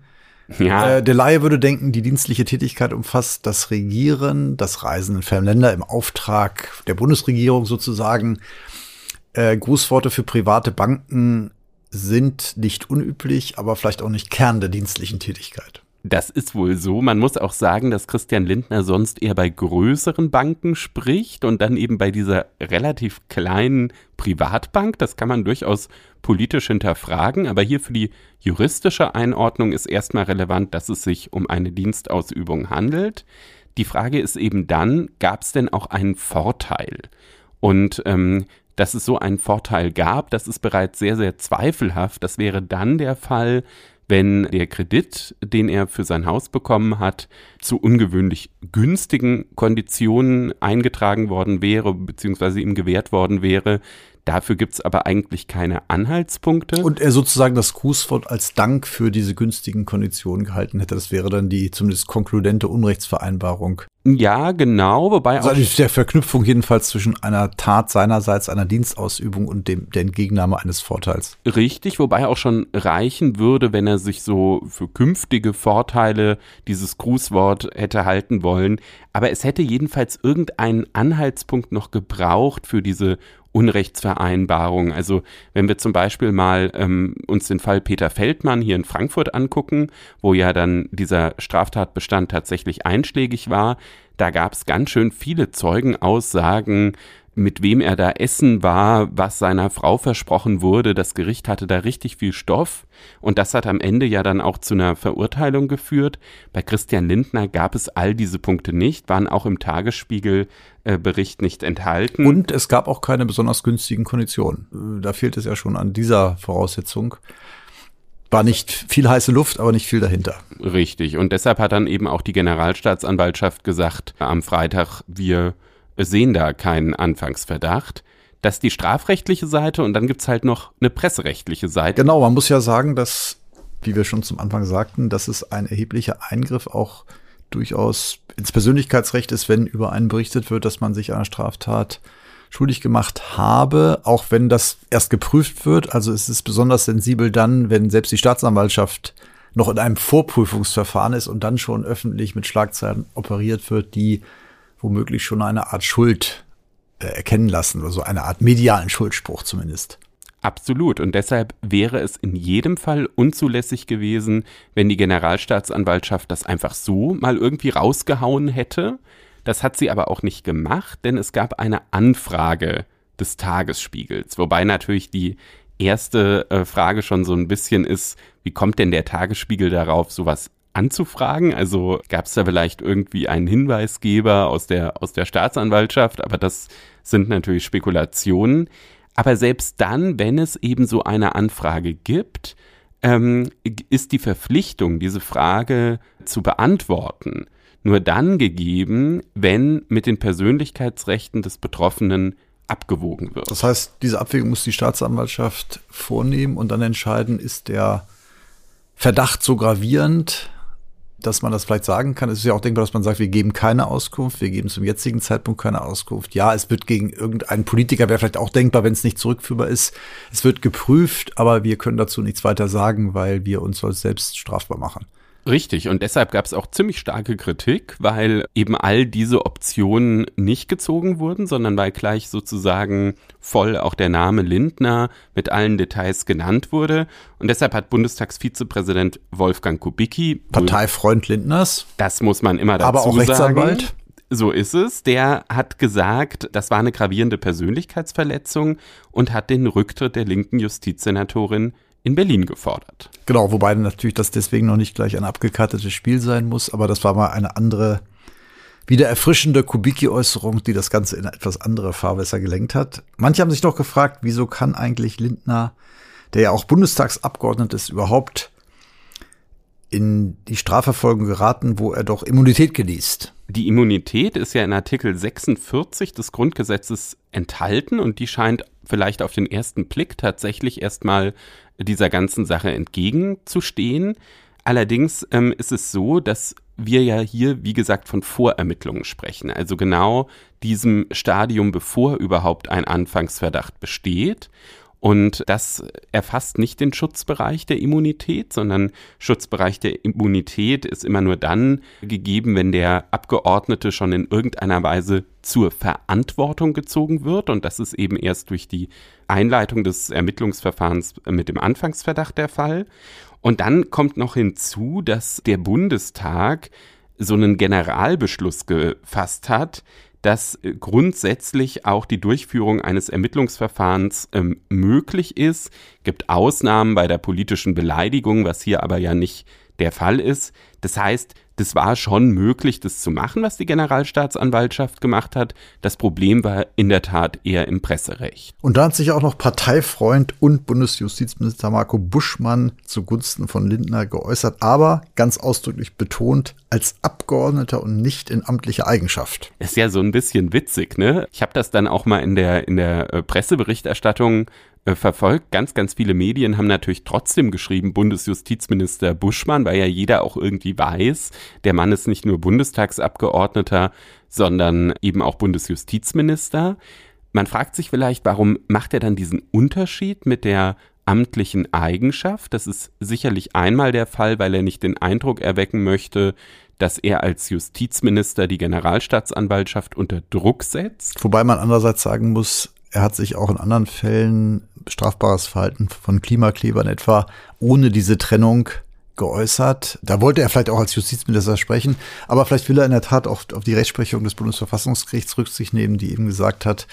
ja. Äh, der Laie würde denken, die dienstliche Tätigkeit umfasst das Regieren, das Reisen in fernen Länder im Auftrag der Bundesregierung sozusagen. Äh, Grußworte für private Banken sind nicht unüblich, aber vielleicht auch nicht Kern der dienstlichen Tätigkeit. Das ist wohl so. Man muss auch sagen, dass Christian Lindner sonst eher bei größeren Banken spricht und dann eben bei dieser relativ kleinen Privatbank. Das kann man durchaus politisch hinterfragen. Aber hier für die juristische Einordnung ist erstmal relevant, dass es sich um eine Dienstausübung handelt. Die Frage ist eben dann, gab es denn auch einen Vorteil? Und ähm, dass es so einen Vorteil gab, das ist bereits sehr, sehr zweifelhaft. Das wäre dann der Fall, wenn der Kredit, den er für sein Haus bekommen hat, zu ungewöhnlich günstigen Konditionen eingetragen worden wäre, beziehungsweise ihm gewährt worden wäre, Dafür gibt es aber eigentlich keine Anhaltspunkte. Und er sozusagen das Grußwort als Dank für diese günstigen Konditionen gehalten hätte. Das wäre dann die zumindest konkludente Unrechtsvereinbarung. Ja, genau, wobei also auch. der Verknüpfung jedenfalls zwischen einer Tat seinerseits, einer Dienstausübung und dem, der Entgegennahme eines Vorteils. Richtig, wobei auch schon reichen würde, wenn er sich so für künftige Vorteile dieses Grußwort hätte halten wollen. Aber es hätte jedenfalls irgendeinen Anhaltspunkt noch gebraucht für diese Unrechtsvereinbarung. Also wenn wir zum Beispiel mal ähm, uns den Fall Peter Feldmann hier in Frankfurt angucken, wo ja dann dieser Straftatbestand tatsächlich einschlägig war, da gab es ganz schön viele Zeugenaussagen, mit wem er da essen war, was seiner Frau versprochen wurde. Das Gericht hatte da richtig viel Stoff und das hat am Ende ja dann auch zu einer Verurteilung geführt. Bei Christian Lindner gab es all diese Punkte nicht, waren auch im Tagesspiegel-Bericht nicht enthalten. Und es gab auch keine besonders günstigen Konditionen. Da fehlt es ja schon an dieser Voraussetzung war nicht viel heiße Luft, aber nicht viel dahinter. Richtig. Und deshalb hat dann eben auch die Generalstaatsanwaltschaft gesagt, am Freitag, wir sehen da keinen Anfangsverdacht. Das ist die strafrechtliche Seite und dann gibt es halt noch eine presserechtliche Seite. Genau, man muss ja sagen, dass, wie wir schon zum Anfang sagten, dass es ein erheblicher Eingriff auch durchaus ins Persönlichkeitsrecht ist, wenn über einen berichtet wird, dass man sich einer Straftat schuldig gemacht habe, auch wenn das erst geprüft wird. Also es ist besonders sensibel dann, wenn selbst die Staatsanwaltschaft noch in einem Vorprüfungsverfahren ist und dann schon öffentlich mit Schlagzeilen operiert wird, die womöglich schon eine Art Schuld äh, erkennen lassen oder so eine Art medialen Schuldspruch zumindest. Absolut. Und deshalb wäre es in jedem Fall unzulässig gewesen, wenn die Generalstaatsanwaltschaft das einfach so mal irgendwie rausgehauen hätte. Das hat sie aber auch nicht gemacht, denn es gab eine Anfrage des Tagesspiegels, wobei natürlich die erste äh, Frage schon so ein bisschen ist, wie kommt denn der Tagesspiegel darauf, sowas anzufragen? Also gab es da vielleicht irgendwie einen Hinweisgeber aus der, aus der Staatsanwaltschaft? Aber das sind natürlich Spekulationen. Aber selbst dann, wenn es eben so eine Anfrage gibt, ähm, ist die Verpflichtung, diese Frage zu beantworten, nur dann gegeben, wenn mit den Persönlichkeitsrechten des Betroffenen abgewogen wird. Das heißt, diese Abwägung muss die Staatsanwaltschaft vornehmen und dann entscheiden, ist der Verdacht so gravierend, dass man das vielleicht sagen kann. Es ist ja auch denkbar, dass man sagt, wir geben keine Auskunft, wir geben zum jetzigen Zeitpunkt keine Auskunft. Ja, es wird gegen irgendeinen Politiker, wäre vielleicht auch denkbar, wenn es nicht zurückführbar ist. Es wird geprüft, aber wir können dazu nichts weiter sagen, weil wir uns selbst strafbar machen. Richtig, und deshalb gab es auch ziemlich starke Kritik, weil eben all diese Optionen nicht gezogen wurden, sondern weil gleich sozusagen voll auch der Name Lindner mit allen Details genannt wurde. Und deshalb hat Bundestagsvizepräsident Wolfgang Kubicki Parteifreund Lindners. Das muss man immer dazu aber auch Rechtsanwalt. Sagen. So ist es. Der hat gesagt, das war eine gravierende Persönlichkeitsverletzung und hat den Rücktritt der linken Justizsenatorin in Berlin gefordert. Genau, wobei natürlich das deswegen noch nicht gleich ein abgekartetes Spiel sein muss, aber das war mal eine andere, Wieder erfrischende Kubicki-Äußerung, die das Ganze in etwas andere Fahrwässer gelenkt hat. Manche haben sich noch gefragt, wieso kann eigentlich Lindner, der ja auch Bundestagsabgeordnet ist, überhaupt in die Strafverfolgung geraten, wo er doch Immunität genießt. Die Immunität ist ja in Artikel 46 des Grundgesetzes enthalten und die scheint vielleicht auf den ersten Blick tatsächlich erstmal dieser ganzen Sache entgegenzustehen. Allerdings ähm, ist es so, dass wir ja hier, wie gesagt, von Vorermittlungen sprechen. Also genau diesem Stadium, bevor überhaupt ein Anfangsverdacht besteht. Und das erfasst nicht den Schutzbereich der Immunität, sondern Schutzbereich der Immunität ist immer nur dann gegeben, wenn der Abgeordnete schon in irgendeiner Weise zur Verantwortung gezogen wird. Und das ist eben erst durch die Einleitung des Ermittlungsverfahrens mit dem Anfangsverdacht der Fall. Und dann kommt noch hinzu, dass der Bundestag so einen Generalbeschluss gefasst hat, dass grundsätzlich auch die Durchführung eines Ermittlungsverfahrens ähm, möglich ist. Gibt Ausnahmen bei der politischen Beleidigung, was hier aber ja nicht der Fall ist. Das heißt, das war schon möglich, das zu machen, was die Generalstaatsanwaltschaft gemacht hat. Das Problem war in der Tat eher im Presserecht. Und da hat sich auch noch Parteifreund und Bundesjustizminister Marco Buschmann zugunsten von Lindner geäußert, aber ganz ausdrücklich betont, als Abgeordneter und nicht in amtlicher Eigenschaft. ist ja so ein bisschen witzig, ne? Ich habe das dann auch mal in der, in der äh, Presseberichterstattung äh, verfolgt. Ganz, ganz viele Medien haben natürlich trotzdem geschrieben, Bundesjustizminister Buschmann, weil ja jeder auch irgendwie weiß, der Mann ist nicht nur Bundestagsabgeordneter, sondern eben auch Bundesjustizminister. Man fragt sich vielleicht, warum macht er dann diesen Unterschied mit der amtlichen Eigenschaft? Das ist sicherlich einmal der Fall, weil er nicht den Eindruck erwecken möchte, dass er als Justizminister die Generalstaatsanwaltschaft unter Druck setzt. Wobei man andererseits sagen muss, er hat sich auch in anderen Fällen strafbares Verhalten von Klimaklebern etwa ohne diese Trennung geäußert. Da wollte er vielleicht auch als Justizminister sprechen, aber vielleicht will er in der Tat auch auf die Rechtsprechung des Bundesverfassungsgerichts Rücksicht nehmen, die eben gesagt hat,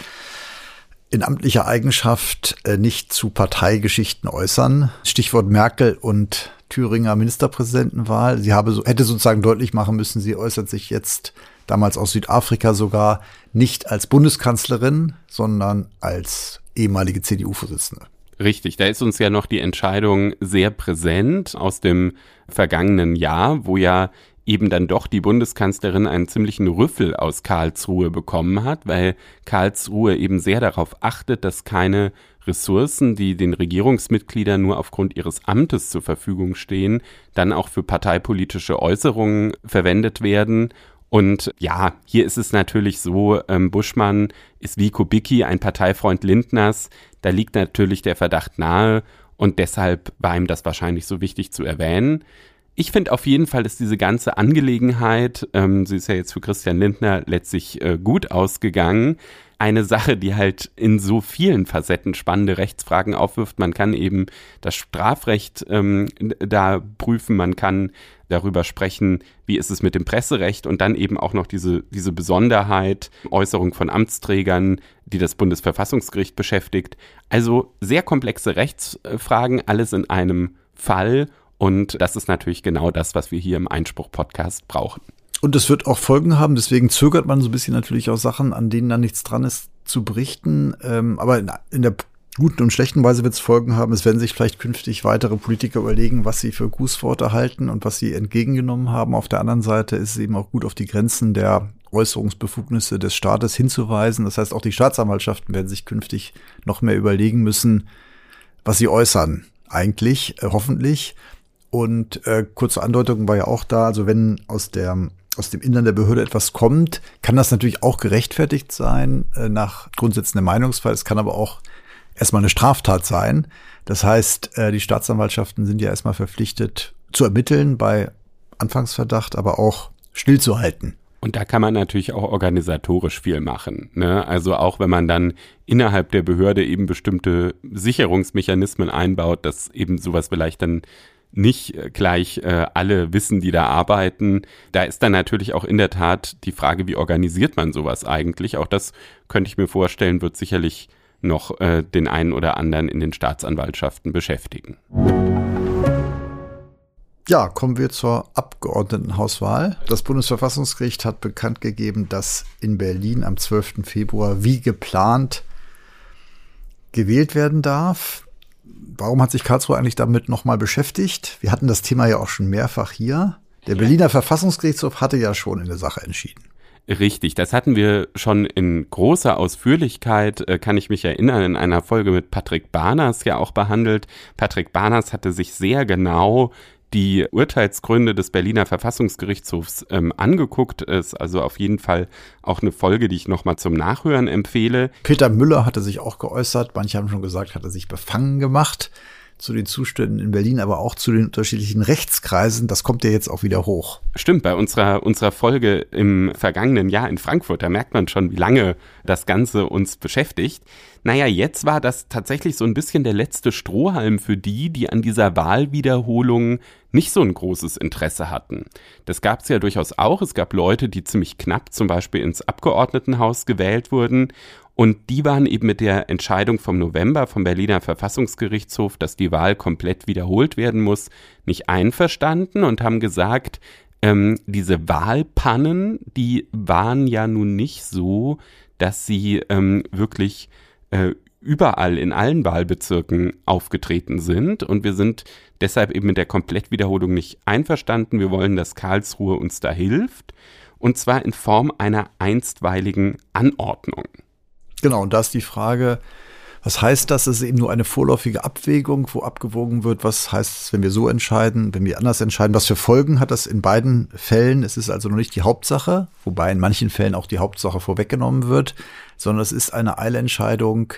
in amtlicher Eigenschaft äh, nicht zu Parteigeschichten äußern. Stichwort Merkel und Thüringer Ministerpräsidentenwahl. Sie habe so, hätte sozusagen deutlich machen müssen, sie äußert sich jetzt damals aus Südafrika sogar nicht als Bundeskanzlerin, sondern als ehemalige CDU-Vorsitzende. Richtig, da ist uns ja noch die Entscheidung sehr präsent aus dem vergangenen Jahr, wo ja eben dann doch die Bundeskanzlerin einen ziemlichen Rüffel aus Karlsruhe bekommen hat, weil Karlsruhe eben sehr darauf achtet, dass keine Ressourcen, die den Regierungsmitgliedern nur aufgrund ihres Amtes zur Verfügung stehen, dann auch für parteipolitische Äußerungen verwendet werden. Und ja, hier ist es natürlich so, ähm, Buschmann ist wie Kubicki ein Parteifreund Lindners. Da liegt natürlich der Verdacht nahe und deshalb war ihm das wahrscheinlich so wichtig zu erwähnen. Ich finde auf jeden Fall, dass diese ganze Angelegenheit, ähm, sie ist ja jetzt für Christian Lindner letztlich äh, gut ausgegangen, eine Sache, die halt in so vielen Facetten spannende Rechtsfragen aufwirft. Man kann eben das Strafrecht ähm, da prüfen, man kann darüber sprechen, wie ist es mit dem Presserecht und dann eben auch noch diese, diese Besonderheit, Äußerung von Amtsträgern, die das Bundesverfassungsgericht beschäftigt. Also sehr komplexe Rechtsfragen, alles in einem Fall. Und das ist natürlich genau das, was wir hier im Einspruch-Podcast brauchen. Und es wird auch Folgen haben, deswegen zögert man so ein bisschen natürlich auch Sachen, an denen dann nichts dran ist, zu berichten. Ähm, aber in der guten und schlechten Weise wird es Folgen haben. Es werden sich vielleicht künftig weitere Politiker überlegen, was sie für Grußworte halten und was sie entgegengenommen haben. Auf der anderen Seite ist es eben auch gut, auf die Grenzen der Äußerungsbefugnisse des Staates hinzuweisen. Das heißt, auch die Staatsanwaltschaften werden sich künftig noch mehr überlegen müssen, was sie äußern. Eigentlich, äh, hoffentlich. Und äh, kurze Andeutung war ja auch da, also wenn aus der aus dem Innern der Behörde etwas kommt, kann das natürlich auch gerechtfertigt sein äh, nach Grundsätzen der Meinungsfreiheit. Es kann aber auch erstmal eine Straftat sein. Das heißt, äh, die Staatsanwaltschaften sind ja erstmal verpflichtet zu ermitteln bei Anfangsverdacht, aber auch stillzuhalten. Und da kann man natürlich auch organisatorisch viel machen. Ne? Also auch wenn man dann innerhalb der Behörde eben bestimmte Sicherungsmechanismen einbaut, dass eben sowas vielleicht dann nicht äh, gleich äh, alle wissen, die da arbeiten. Da ist dann natürlich auch in der Tat die Frage, wie organisiert man sowas eigentlich? Auch das könnte ich mir vorstellen, wird sicherlich noch äh, den einen oder anderen in den Staatsanwaltschaften beschäftigen. Ja, kommen wir zur Abgeordnetenhauswahl. Das Bundesverfassungsgericht hat bekannt gegeben, dass in Berlin am 12. Februar wie geplant gewählt werden darf. Warum hat sich Karlsruhe eigentlich damit nochmal beschäftigt? Wir hatten das Thema ja auch schon mehrfach hier. Der Berliner Verfassungsgerichtshof hatte ja schon in der Sache entschieden. Richtig, das hatten wir schon in großer Ausführlichkeit, äh, kann ich mich erinnern, in einer Folge mit Patrick Barners ja auch behandelt. Patrick Barners hatte sich sehr genau die Urteilsgründe des Berliner Verfassungsgerichtshofs ähm, angeguckt. Ist also auf jeden Fall auch eine Folge, die ich nochmal zum Nachhören empfehle. Peter Müller hatte sich auch geäußert. Manche haben schon gesagt, hat er sich befangen gemacht zu den Zuständen in Berlin, aber auch zu den unterschiedlichen Rechtskreisen. Das kommt ja jetzt auch wieder hoch. Stimmt, bei unserer, unserer Folge im vergangenen Jahr in Frankfurt, da merkt man schon, wie lange das Ganze uns beschäftigt. Naja, jetzt war das tatsächlich so ein bisschen der letzte Strohhalm für die, die an dieser Wahlwiederholung nicht so ein großes Interesse hatten. Das gab es ja durchaus auch. Es gab Leute, die ziemlich knapp zum Beispiel ins Abgeordnetenhaus gewählt wurden und die waren eben mit der Entscheidung vom November vom Berliner Verfassungsgerichtshof, dass die Wahl komplett wiederholt werden muss, nicht einverstanden und haben gesagt, ähm, diese Wahlpannen, die waren ja nun nicht so, dass sie ähm, wirklich äh, überall in allen Wahlbezirken aufgetreten sind. Und wir sind deshalb eben mit der Komplettwiederholung nicht einverstanden. Wir wollen, dass Karlsruhe uns da hilft. Und zwar in Form einer einstweiligen Anordnung. Genau, und da ist die Frage, was heißt das? Es ist eben nur eine vorläufige Abwägung, wo abgewogen wird, was heißt es, wenn wir so entscheiden, wenn wir anders entscheiden, was für Folgen hat das in beiden Fällen? Es ist also noch nicht die Hauptsache, wobei in manchen Fällen auch die Hauptsache vorweggenommen wird, sondern es ist eine Eilentscheidung,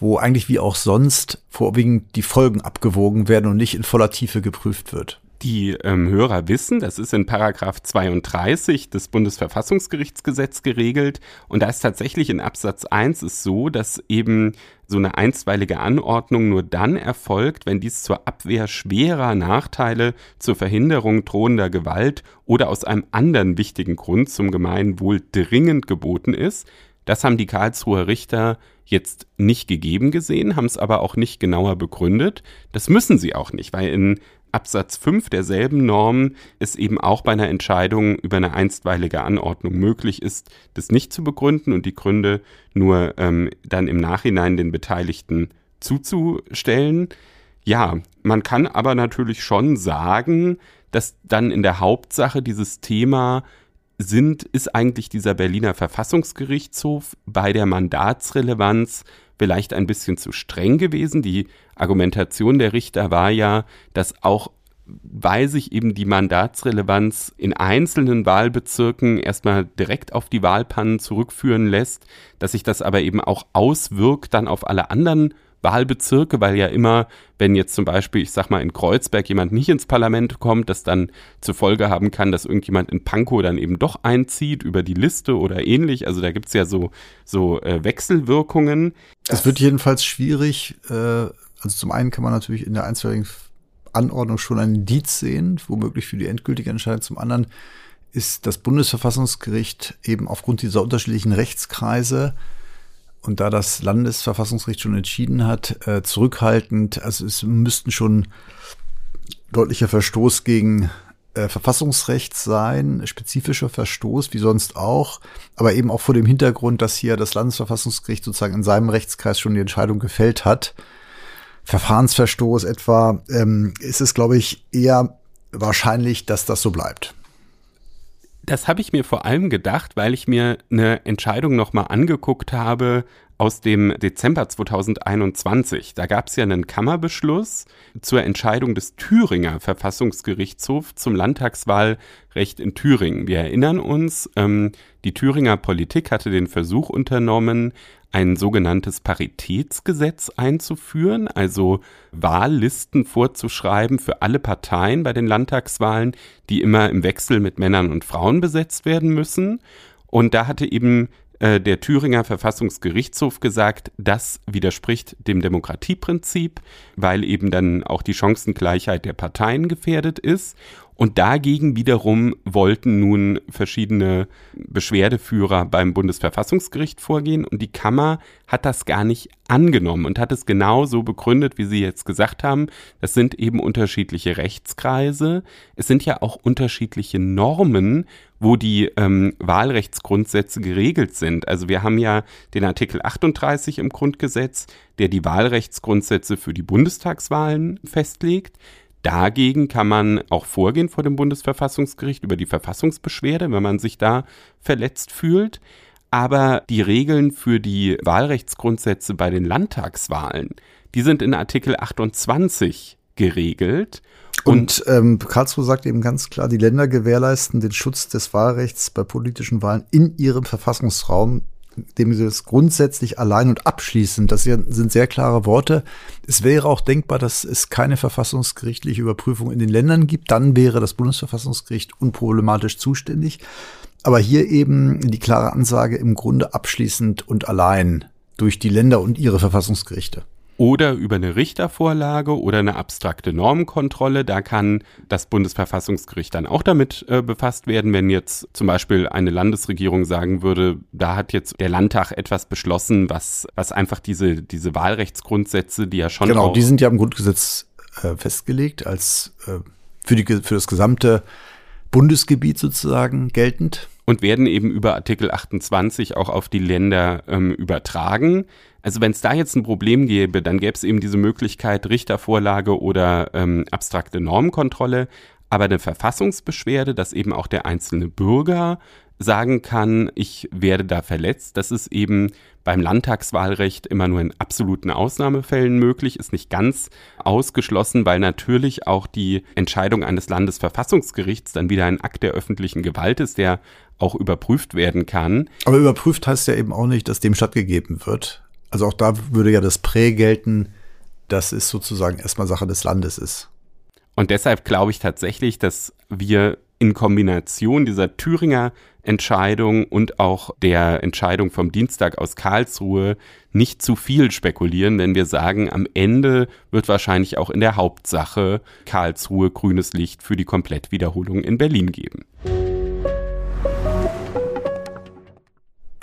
wo eigentlich wie auch sonst vorwiegend die Folgen abgewogen werden und nicht in voller Tiefe geprüft wird die ähm, Hörer wissen, das ist in Paragraph 32 des Bundesverfassungsgerichtsgesetz geregelt und da ist tatsächlich in Absatz 1 ist so, dass eben so eine einstweilige Anordnung nur dann erfolgt, wenn dies zur Abwehr schwerer Nachteile, zur Verhinderung drohender Gewalt oder aus einem anderen wichtigen Grund zum Gemeinwohl dringend geboten ist. Das haben die Karlsruher Richter jetzt nicht gegeben gesehen, haben es aber auch nicht genauer begründet. Das müssen sie auch nicht, weil in Absatz 5 derselben Norm es eben auch bei einer Entscheidung über eine einstweilige Anordnung möglich ist, das nicht zu begründen und die Gründe nur ähm, dann im Nachhinein den Beteiligten zuzustellen. Ja, man kann aber natürlich schon sagen, dass dann in der Hauptsache dieses Thema sind, ist eigentlich dieser Berliner Verfassungsgerichtshof bei der Mandatsrelevanz vielleicht ein bisschen zu streng gewesen. Die Argumentation der Richter war ja, dass auch weil sich eben die Mandatsrelevanz in einzelnen Wahlbezirken erstmal direkt auf die Wahlpannen zurückführen lässt, dass sich das aber eben auch auswirkt dann auf alle anderen Wahlbezirke, weil ja immer, wenn jetzt zum Beispiel, ich sag mal, in Kreuzberg jemand nicht ins Parlament kommt, das dann zur Folge haben kann, dass irgendjemand in Pankow dann eben doch einzieht über die Liste oder ähnlich. Also da gibt's ja so, so äh, Wechselwirkungen. Es wird jedenfalls schwierig, äh, also zum einen kann man natürlich in der einstweiligen Anordnung schon ein Indiz sehen, womöglich für die endgültige Entscheidung. Zum anderen ist das Bundesverfassungsgericht eben aufgrund dieser unterschiedlichen Rechtskreise und da das Landesverfassungsgericht schon entschieden hat, äh, zurückhaltend, also es müssten schon deutlicher Verstoß gegen äh, Verfassungsrecht sein, spezifischer Verstoß, wie sonst auch, aber eben auch vor dem Hintergrund, dass hier das Landesverfassungsgericht sozusagen in seinem Rechtskreis schon die Entscheidung gefällt hat. Verfahrensverstoß etwa, ähm, ist es, glaube ich, eher wahrscheinlich, dass das so bleibt. Das habe ich mir vor allem gedacht, weil ich mir eine Entscheidung nochmal angeguckt habe aus dem Dezember 2021. Da gab es ja einen Kammerbeschluss zur Entscheidung des Thüringer Verfassungsgerichtshofs zum Landtagswahlrecht in Thüringen. Wir erinnern uns, ähm, die Thüringer Politik hatte den Versuch unternommen, ein sogenanntes Paritätsgesetz einzuführen, also Wahllisten vorzuschreiben für alle Parteien bei den Landtagswahlen, die immer im Wechsel mit Männern und Frauen besetzt werden müssen. Und da hatte eben äh, der Thüringer Verfassungsgerichtshof gesagt, das widerspricht dem Demokratieprinzip, weil eben dann auch die Chancengleichheit der Parteien gefährdet ist. Und dagegen wiederum wollten nun verschiedene Beschwerdeführer beim Bundesverfassungsgericht vorgehen und die Kammer hat das gar nicht angenommen und hat es genau so begründet, wie Sie jetzt gesagt haben. Das sind eben unterschiedliche Rechtskreise. Es sind ja auch unterschiedliche Normen, wo die ähm, Wahlrechtsgrundsätze geregelt sind. Also wir haben ja den Artikel 38 im Grundgesetz, der die Wahlrechtsgrundsätze für die Bundestagswahlen festlegt. Dagegen kann man auch vorgehen vor dem Bundesverfassungsgericht über die Verfassungsbeschwerde, wenn man sich da verletzt fühlt. Aber die Regeln für die Wahlrechtsgrundsätze bei den Landtagswahlen, die sind in Artikel 28 geregelt. Und, und ähm, Karlsruhe sagt eben ganz klar, die Länder gewährleisten den Schutz des Wahlrechts bei politischen Wahlen in ihrem Verfassungsraum dem sie das grundsätzlich allein und abschließend, das sind sehr klare Worte. Es wäre auch denkbar, dass es keine verfassungsgerichtliche Überprüfung in den Ländern gibt. Dann wäre das Bundesverfassungsgericht unproblematisch zuständig. Aber hier eben die klare Ansage im Grunde abschließend und allein durch die Länder und ihre Verfassungsgerichte oder über eine Richtervorlage oder eine abstrakte Normenkontrolle. Da kann das Bundesverfassungsgericht dann auch damit äh, befasst werden, wenn jetzt zum Beispiel eine Landesregierung sagen würde, da hat jetzt der Landtag etwas beschlossen, was, was einfach diese, diese Wahlrechtsgrundsätze, die ja schon. Genau, die sind ja im Grundgesetz äh, festgelegt als äh, für, die, für das gesamte Bundesgebiet sozusagen geltend. Und werden eben über Artikel 28 auch auf die Länder ähm, übertragen. Also wenn es da jetzt ein Problem gäbe, dann gäbe es eben diese Möglichkeit Richtervorlage oder ähm, abstrakte Normenkontrolle. Aber eine Verfassungsbeschwerde, dass eben auch der einzelne Bürger sagen kann, ich werde da verletzt, das ist eben beim Landtagswahlrecht immer nur in absoluten Ausnahmefällen möglich, ist nicht ganz ausgeschlossen, weil natürlich auch die Entscheidung eines Landesverfassungsgerichts dann wieder ein Akt der öffentlichen Gewalt ist, der auch überprüft werden kann. Aber überprüft heißt ja eben auch nicht, dass dem stattgegeben wird. Also auch da würde ja das Prä gelten, dass es sozusagen erstmal Sache des Landes ist. Und deshalb glaube ich tatsächlich, dass wir in Kombination dieser Thüringer Entscheidung und auch der Entscheidung vom Dienstag aus Karlsruhe nicht zu viel spekulieren, wenn wir sagen, am Ende wird wahrscheinlich auch in der Hauptsache Karlsruhe grünes Licht für die Komplettwiederholung in Berlin geben.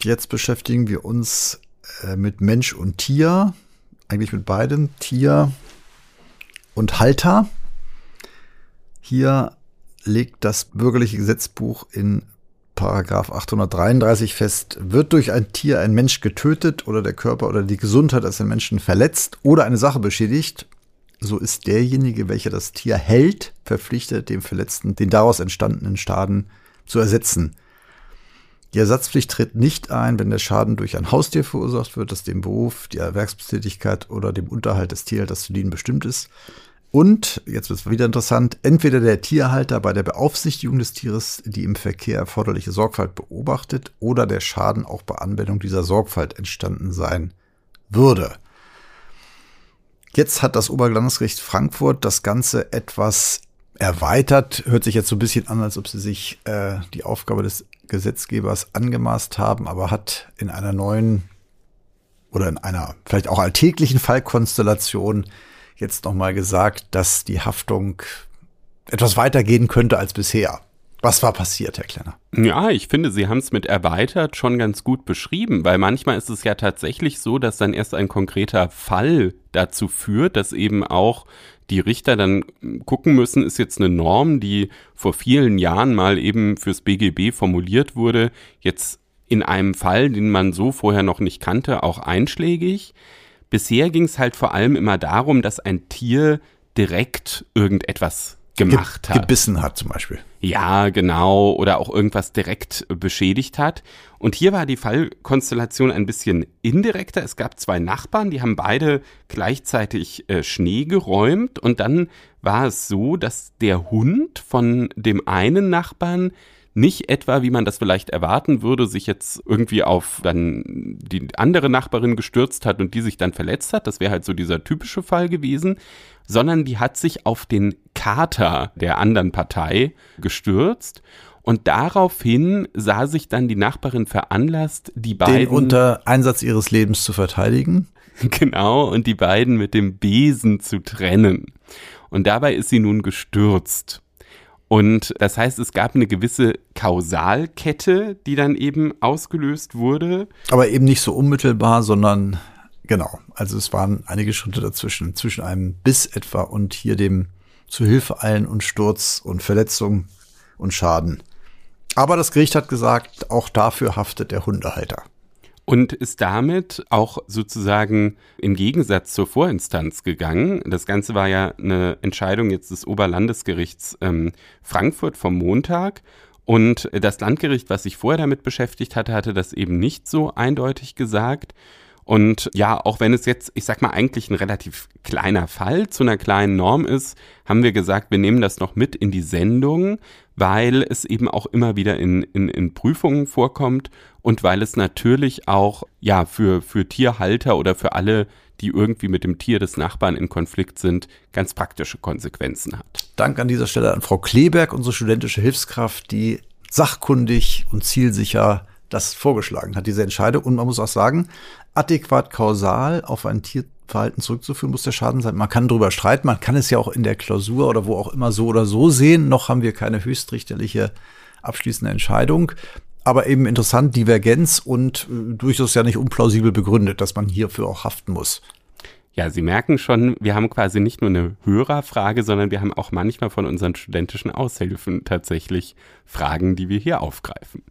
Jetzt beschäftigen wir uns äh, mit Mensch und Tier, eigentlich mit beiden, Tier und Halter. Hier legt das bürgerliche Gesetzbuch in Paragraph 833 fest, wird durch ein Tier ein Mensch getötet oder der Körper oder die Gesundheit eines Menschen verletzt oder eine Sache beschädigt, so ist derjenige, welcher das Tier hält, verpflichtet, dem Verletzten den daraus entstandenen Schaden zu ersetzen. Die Ersatzpflicht tritt nicht ein, wenn der Schaden durch ein Haustier verursacht wird, das dem Beruf, die Erwerbstätigkeit oder dem Unterhalt des Tierhalters zu dienen bestimmt ist. Und, jetzt wird es wieder interessant, entweder der Tierhalter bei der Beaufsichtigung des Tieres die im Verkehr erforderliche Sorgfalt beobachtet oder der Schaden auch bei Anwendung dieser Sorgfalt entstanden sein würde. Jetzt hat das Oberlandesgericht Frankfurt das Ganze etwas erweitert. Hört sich jetzt so ein bisschen an, als ob sie sich äh, die Aufgabe des Gesetzgebers angemaßt haben, aber hat in einer neuen oder in einer vielleicht auch alltäglichen Fallkonstellation jetzt nochmal gesagt, dass die Haftung etwas weitergehen könnte als bisher. Was war passiert, Herr Klenner? Ja, ich finde, Sie haben es mit erweitert schon ganz gut beschrieben, weil manchmal ist es ja tatsächlich so, dass dann erst ein konkreter Fall dazu führt, dass eben auch die Richter dann gucken müssen, ist jetzt eine Norm, die vor vielen Jahren mal eben fürs BGB formuliert wurde, jetzt in einem Fall, den man so vorher noch nicht kannte, auch einschlägig. Bisher ging es halt vor allem immer darum, dass ein Tier direkt irgendetwas gemacht Ge hat. Gebissen hat zum Beispiel. Ja, genau. Oder auch irgendwas direkt beschädigt hat. Und hier war die Fallkonstellation ein bisschen indirekter. Es gab zwei Nachbarn, die haben beide gleichzeitig äh, Schnee geräumt. Und dann war es so, dass der Hund von dem einen Nachbarn nicht etwa, wie man das vielleicht erwarten würde, sich jetzt irgendwie auf dann die andere Nachbarin gestürzt hat und die sich dann verletzt hat. Das wäre halt so dieser typische Fall gewesen, sondern die hat sich auf den Kater der anderen Partei gestürzt. Und daraufhin sah sich dann die Nachbarin veranlasst, die beiden. Den unter Einsatz ihres Lebens zu verteidigen. Genau, und die beiden mit dem Besen zu trennen. Und dabei ist sie nun gestürzt. Und das heißt, es gab eine gewisse Kausalkette, die dann eben ausgelöst wurde. Aber eben nicht so unmittelbar, sondern genau. Also es waren einige Schritte dazwischen, zwischen einem Biss etwa und hier dem Zuhilfeeilen und Sturz und Verletzung und Schaden. Aber das Gericht hat gesagt, auch dafür haftet der Hundehalter und ist damit auch sozusagen im Gegensatz zur Vorinstanz gegangen. Das Ganze war ja eine Entscheidung jetzt des Oberlandesgerichts ähm, Frankfurt vom Montag. Und das Landgericht, was sich vorher damit beschäftigt hatte, hatte das eben nicht so eindeutig gesagt. Und ja, auch wenn es jetzt, ich sag mal, eigentlich ein relativ kleiner Fall zu einer kleinen Norm ist, haben wir gesagt, wir nehmen das noch mit in die Sendung, weil es eben auch immer wieder in, in, in Prüfungen vorkommt und weil es natürlich auch ja für, für Tierhalter oder für alle, die irgendwie mit dem Tier des Nachbarn in Konflikt sind, ganz praktische Konsequenzen hat. Dank an dieser Stelle an Frau Kleberg, unsere studentische Hilfskraft, die sachkundig und zielsicher das vorgeschlagen hat, diese Entscheidung. Und man muss auch sagen, adäquat kausal auf ein Tierverhalten zurückzuführen muss der Schaden sein. Man kann darüber streiten, man kann es ja auch in der Klausur oder wo auch immer so oder so sehen. Noch haben wir keine höchstrichterliche abschließende Entscheidung aber eben interessant, Divergenz und äh, durchaus ja nicht unplausibel begründet, dass man hierfür auch haften muss. Ja, Sie merken schon, wir haben quasi nicht nur eine Hörerfrage, sondern wir haben auch manchmal von unseren studentischen Aushilfen tatsächlich Fragen, die wir hier aufgreifen.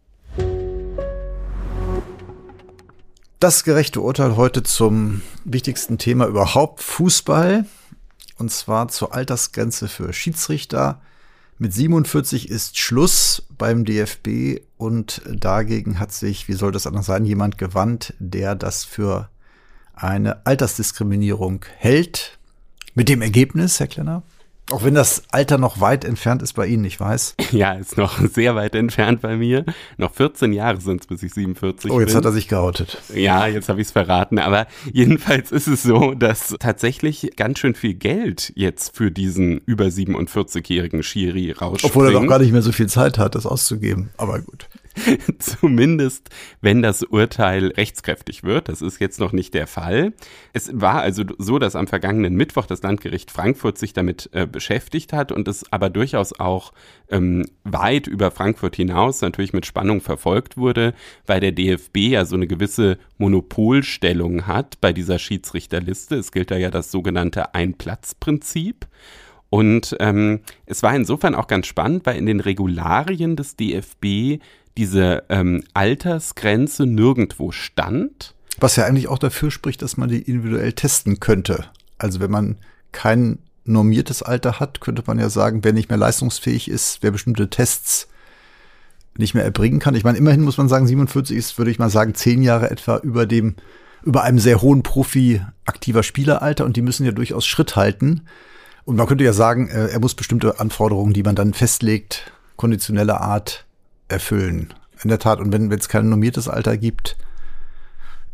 Das gerechte Urteil heute zum wichtigsten Thema überhaupt, Fußball. Und zwar zur Altersgrenze für Schiedsrichter. Mit 47 ist Schluss beim DFB und dagegen hat sich, wie soll das anders sein, jemand gewandt, der das für eine Altersdiskriminierung hält. Mit dem Ergebnis, Herr Klenner? Auch wenn das Alter noch weit entfernt ist bei Ihnen, ich weiß. Ja, ist noch sehr weit entfernt bei mir. Noch 14 Jahre sind es, bis ich 47 bin. Oh, jetzt bin. hat er sich geoutet. Ja, jetzt habe ich es verraten. Aber jedenfalls ist es so, dass tatsächlich ganz schön viel Geld jetzt für diesen über 47-jährigen Schiri rausspringt. Obwohl er doch gar nicht mehr so viel Zeit hat, das auszugeben. Aber gut. Zumindest, wenn das Urteil rechtskräftig wird. Das ist jetzt noch nicht der Fall. Es war also so, dass am vergangenen Mittwoch das Landgericht Frankfurt sich damit äh, beschäftigt hat und es aber durchaus auch ähm, weit über Frankfurt hinaus natürlich mit Spannung verfolgt wurde, weil der DFB ja so eine gewisse Monopolstellung hat bei dieser Schiedsrichterliste. Es gilt da ja das sogenannte Einplatzprinzip. Und ähm, es war insofern auch ganz spannend, weil in den Regularien des DFB diese ähm, Altersgrenze nirgendwo stand. Was ja eigentlich auch dafür spricht, dass man die individuell testen könnte. Also wenn man kein normiertes Alter hat, könnte man ja sagen, wer nicht mehr leistungsfähig ist, wer bestimmte Tests nicht mehr erbringen kann. Ich meine, immerhin muss man sagen, 47 ist, würde ich mal sagen, zehn Jahre etwa über dem, über einem sehr hohen Profi aktiver Spieleralter und die müssen ja durchaus Schritt halten. Und man könnte ja sagen, äh, er muss bestimmte Anforderungen, die man dann festlegt, konditionelle Art, erfüllen. In der Tat. Und wenn es kein normiertes Alter gibt,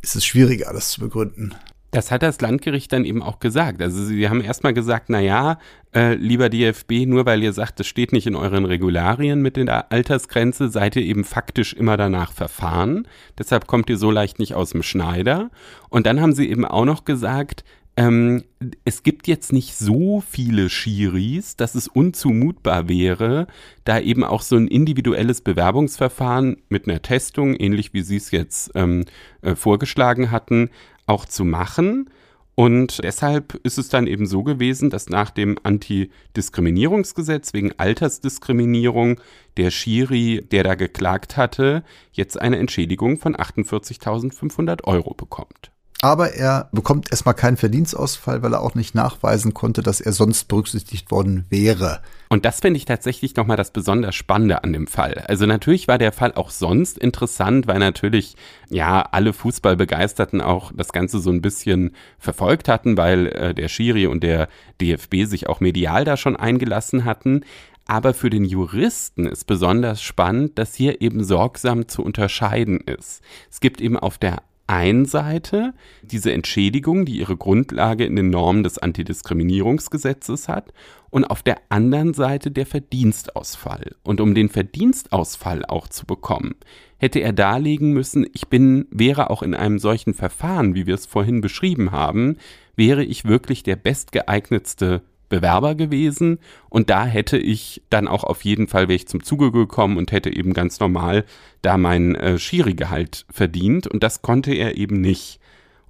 ist es schwieriger, das zu begründen. Das hat das Landgericht dann eben auch gesagt. Also sie haben erstmal gesagt, na ja, äh, lieber DFB, nur weil ihr sagt, das steht nicht in euren Regularien mit der Altersgrenze, seid ihr eben faktisch immer danach verfahren. Deshalb kommt ihr so leicht nicht aus dem Schneider. Und dann haben sie eben auch noch gesagt, ähm, es gibt jetzt nicht so viele Schiris, dass es unzumutbar wäre, da eben auch so ein individuelles Bewerbungsverfahren mit einer Testung, ähnlich wie Sie es jetzt ähm, äh, vorgeschlagen hatten, auch zu machen. Und deshalb ist es dann eben so gewesen, dass nach dem Antidiskriminierungsgesetz wegen Altersdiskriminierung der Schiri, der da geklagt hatte, jetzt eine Entschädigung von 48.500 Euro bekommt. Aber er bekommt erstmal keinen Verdienstausfall, weil er auch nicht nachweisen konnte, dass er sonst berücksichtigt worden wäre. Und das finde ich tatsächlich nochmal das besonders Spannende an dem Fall. Also natürlich war der Fall auch sonst interessant, weil natürlich, ja, alle Fußballbegeisterten auch das Ganze so ein bisschen verfolgt hatten, weil äh, der Schiri und der DFB sich auch medial da schon eingelassen hatten. Aber für den Juristen ist besonders spannend, dass hier eben sorgsam zu unterscheiden ist. Es gibt eben auf der einen Seite diese Entschädigung, die ihre Grundlage in den Normen des Antidiskriminierungsgesetzes hat, und auf der anderen Seite der Verdienstausfall. Und um den Verdienstausfall auch zu bekommen, hätte er darlegen müssen, ich bin, wäre auch in einem solchen Verfahren, wie wir es vorhin beschrieben haben, wäre ich wirklich der bestgeeignetste Bewerber gewesen. Und da hätte ich dann auch auf jeden Fall wäre ich zum Zuge gekommen und hätte eben ganz normal da mein äh, Schiri-Gehalt verdient. Und das konnte er eben nicht.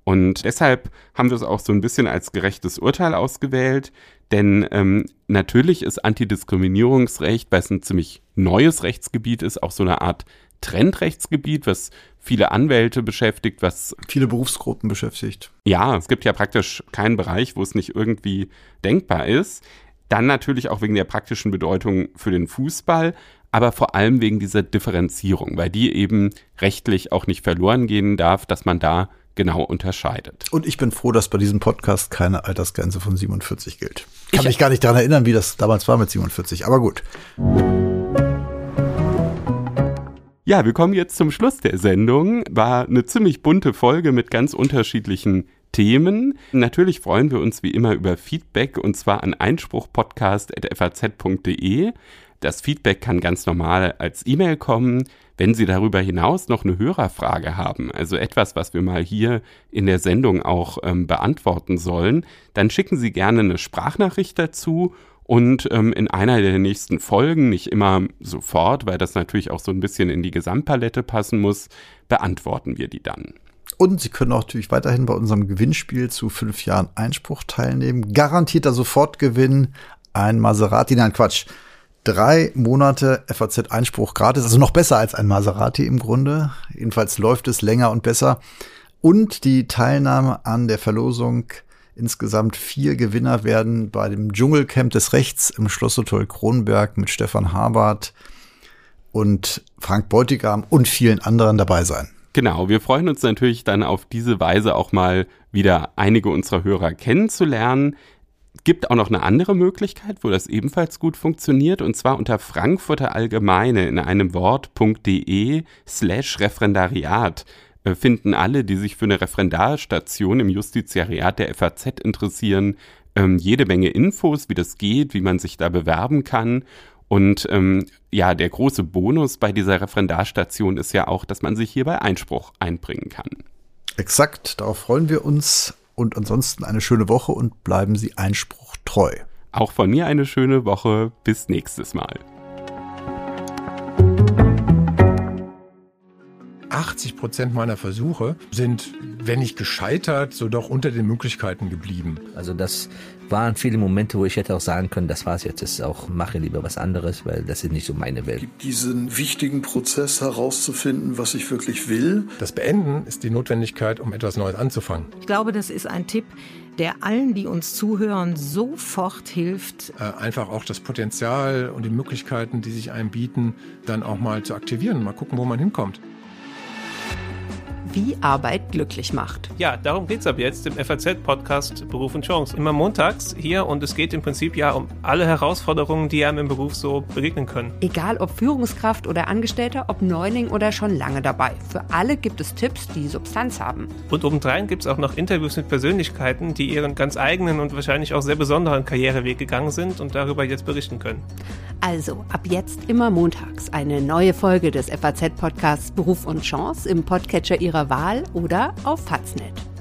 Und deshalb haben wir es auch so ein bisschen als gerechtes Urteil ausgewählt, denn ähm, natürlich ist Antidiskriminierungsrecht, weil es ein ziemlich neues Rechtsgebiet ist, auch so eine Art Trendrechtsgebiet, was viele Anwälte beschäftigt, was viele Berufsgruppen beschäftigt. Ja, es gibt ja praktisch keinen Bereich, wo es nicht irgendwie denkbar ist. Dann natürlich auch wegen der praktischen Bedeutung für den Fußball, aber vor allem wegen dieser Differenzierung, weil die eben rechtlich auch nicht verloren gehen darf, dass man da genau unterscheidet. Und ich bin froh, dass bei diesem Podcast keine Altersgrenze von 47 gilt. Kann ich mich gar nicht daran erinnern, wie das damals war mit 47, aber gut. Ja, wir kommen jetzt zum Schluss der Sendung. War eine ziemlich bunte Folge mit ganz unterschiedlichen Themen. Natürlich freuen wir uns wie immer über Feedback und zwar an einspruchpodcast.faz.de. Das Feedback kann ganz normal als E-Mail kommen. Wenn Sie darüber hinaus noch eine Hörerfrage haben, also etwas, was wir mal hier in der Sendung auch ähm, beantworten sollen, dann schicken Sie gerne eine Sprachnachricht dazu und ähm, in einer der nächsten Folgen, nicht immer sofort, weil das natürlich auch so ein bisschen in die Gesamtpalette passen muss, beantworten wir die dann. Und Sie können auch natürlich weiterhin bei unserem Gewinnspiel zu fünf Jahren Einspruch teilnehmen. Garantierter Sofortgewinn, ein Maserati, nein Quatsch, drei Monate FAZ-Einspruch gratis, also noch besser als ein Maserati im Grunde. Jedenfalls läuft es länger und besser. Und die Teilnahme an der Verlosung Insgesamt vier Gewinner werden bei dem Dschungelcamp des Rechts im Schlosshotel Kronberg mit Stefan Habart und Frank Beutigam und vielen anderen dabei sein. Genau, wir freuen uns natürlich dann auf diese Weise auch mal wieder einige unserer Hörer kennenzulernen. Gibt auch noch eine andere Möglichkeit, wo das ebenfalls gut funktioniert, und zwar unter Frankfurter Allgemeine in einem Wort.de slash Referendariat finden alle, die sich für eine Referendarstation im Justiziariat der FAZ interessieren, ähm, jede Menge Infos, wie das geht, wie man sich da bewerben kann. Und ähm, ja, der große Bonus bei dieser Referendarstation ist ja auch, dass man sich hierbei Einspruch einbringen kann. Exakt, darauf freuen wir uns. Und ansonsten eine schöne Woche und bleiben Sie Einspruch treu. Auch von mir eine schöne Woche. Bis nächstes Mal. 80 Prozent meiner Versuche sind, wenn nicht gescheitert, so doch unter den Möglichkeiten geblieben. Also das waren viele Momente, wo ich hätte auch sagen können, das war's jetzt, das ist auch, mache lieber was anderes, weil das ist nicht so meine Welt. Diesen wichtigen Prozess herauszufinden, was ich wirklich will. Das Beenden ist die Notwendigkeit, um etwas Neues anzufangen. Ich glaube, das ist ein Tipp, der allen, die uns zuhören, sofort hilft. Äh, einfach auch das Potenzial und die Möglichkeiten, die sich einem bieten, dann auch mal zu aktivieren, mal gucken, wo man hinkommt wie Arbeit glücklich macht. Ja, darum geht es ab jetzt im FAZ-Podcast Beruf und Chance. Immer montags hier und es geht im Prinzip ja um alle Herausforderungen, die einem im Beruf so begegnen können. Egal ob Führungskraft oder Angestellter, ob Neuling oder schon lange dabei. Für alle gibt es Tipps, die Substanz haben. Und obendrein gibt es auch noch Interviews mit Persönlichkeiten, die ihren ganz eigenen und wahrscheinlich auch sehr besonderen Karriereweg gegangen sind und darüber jetzt berichten können. Also ab jetzt immer montags eine neue Folge des FAZ-Podcasts Beruf und Chance im Podcatcher Ihrer Wahl oder auf Faznet.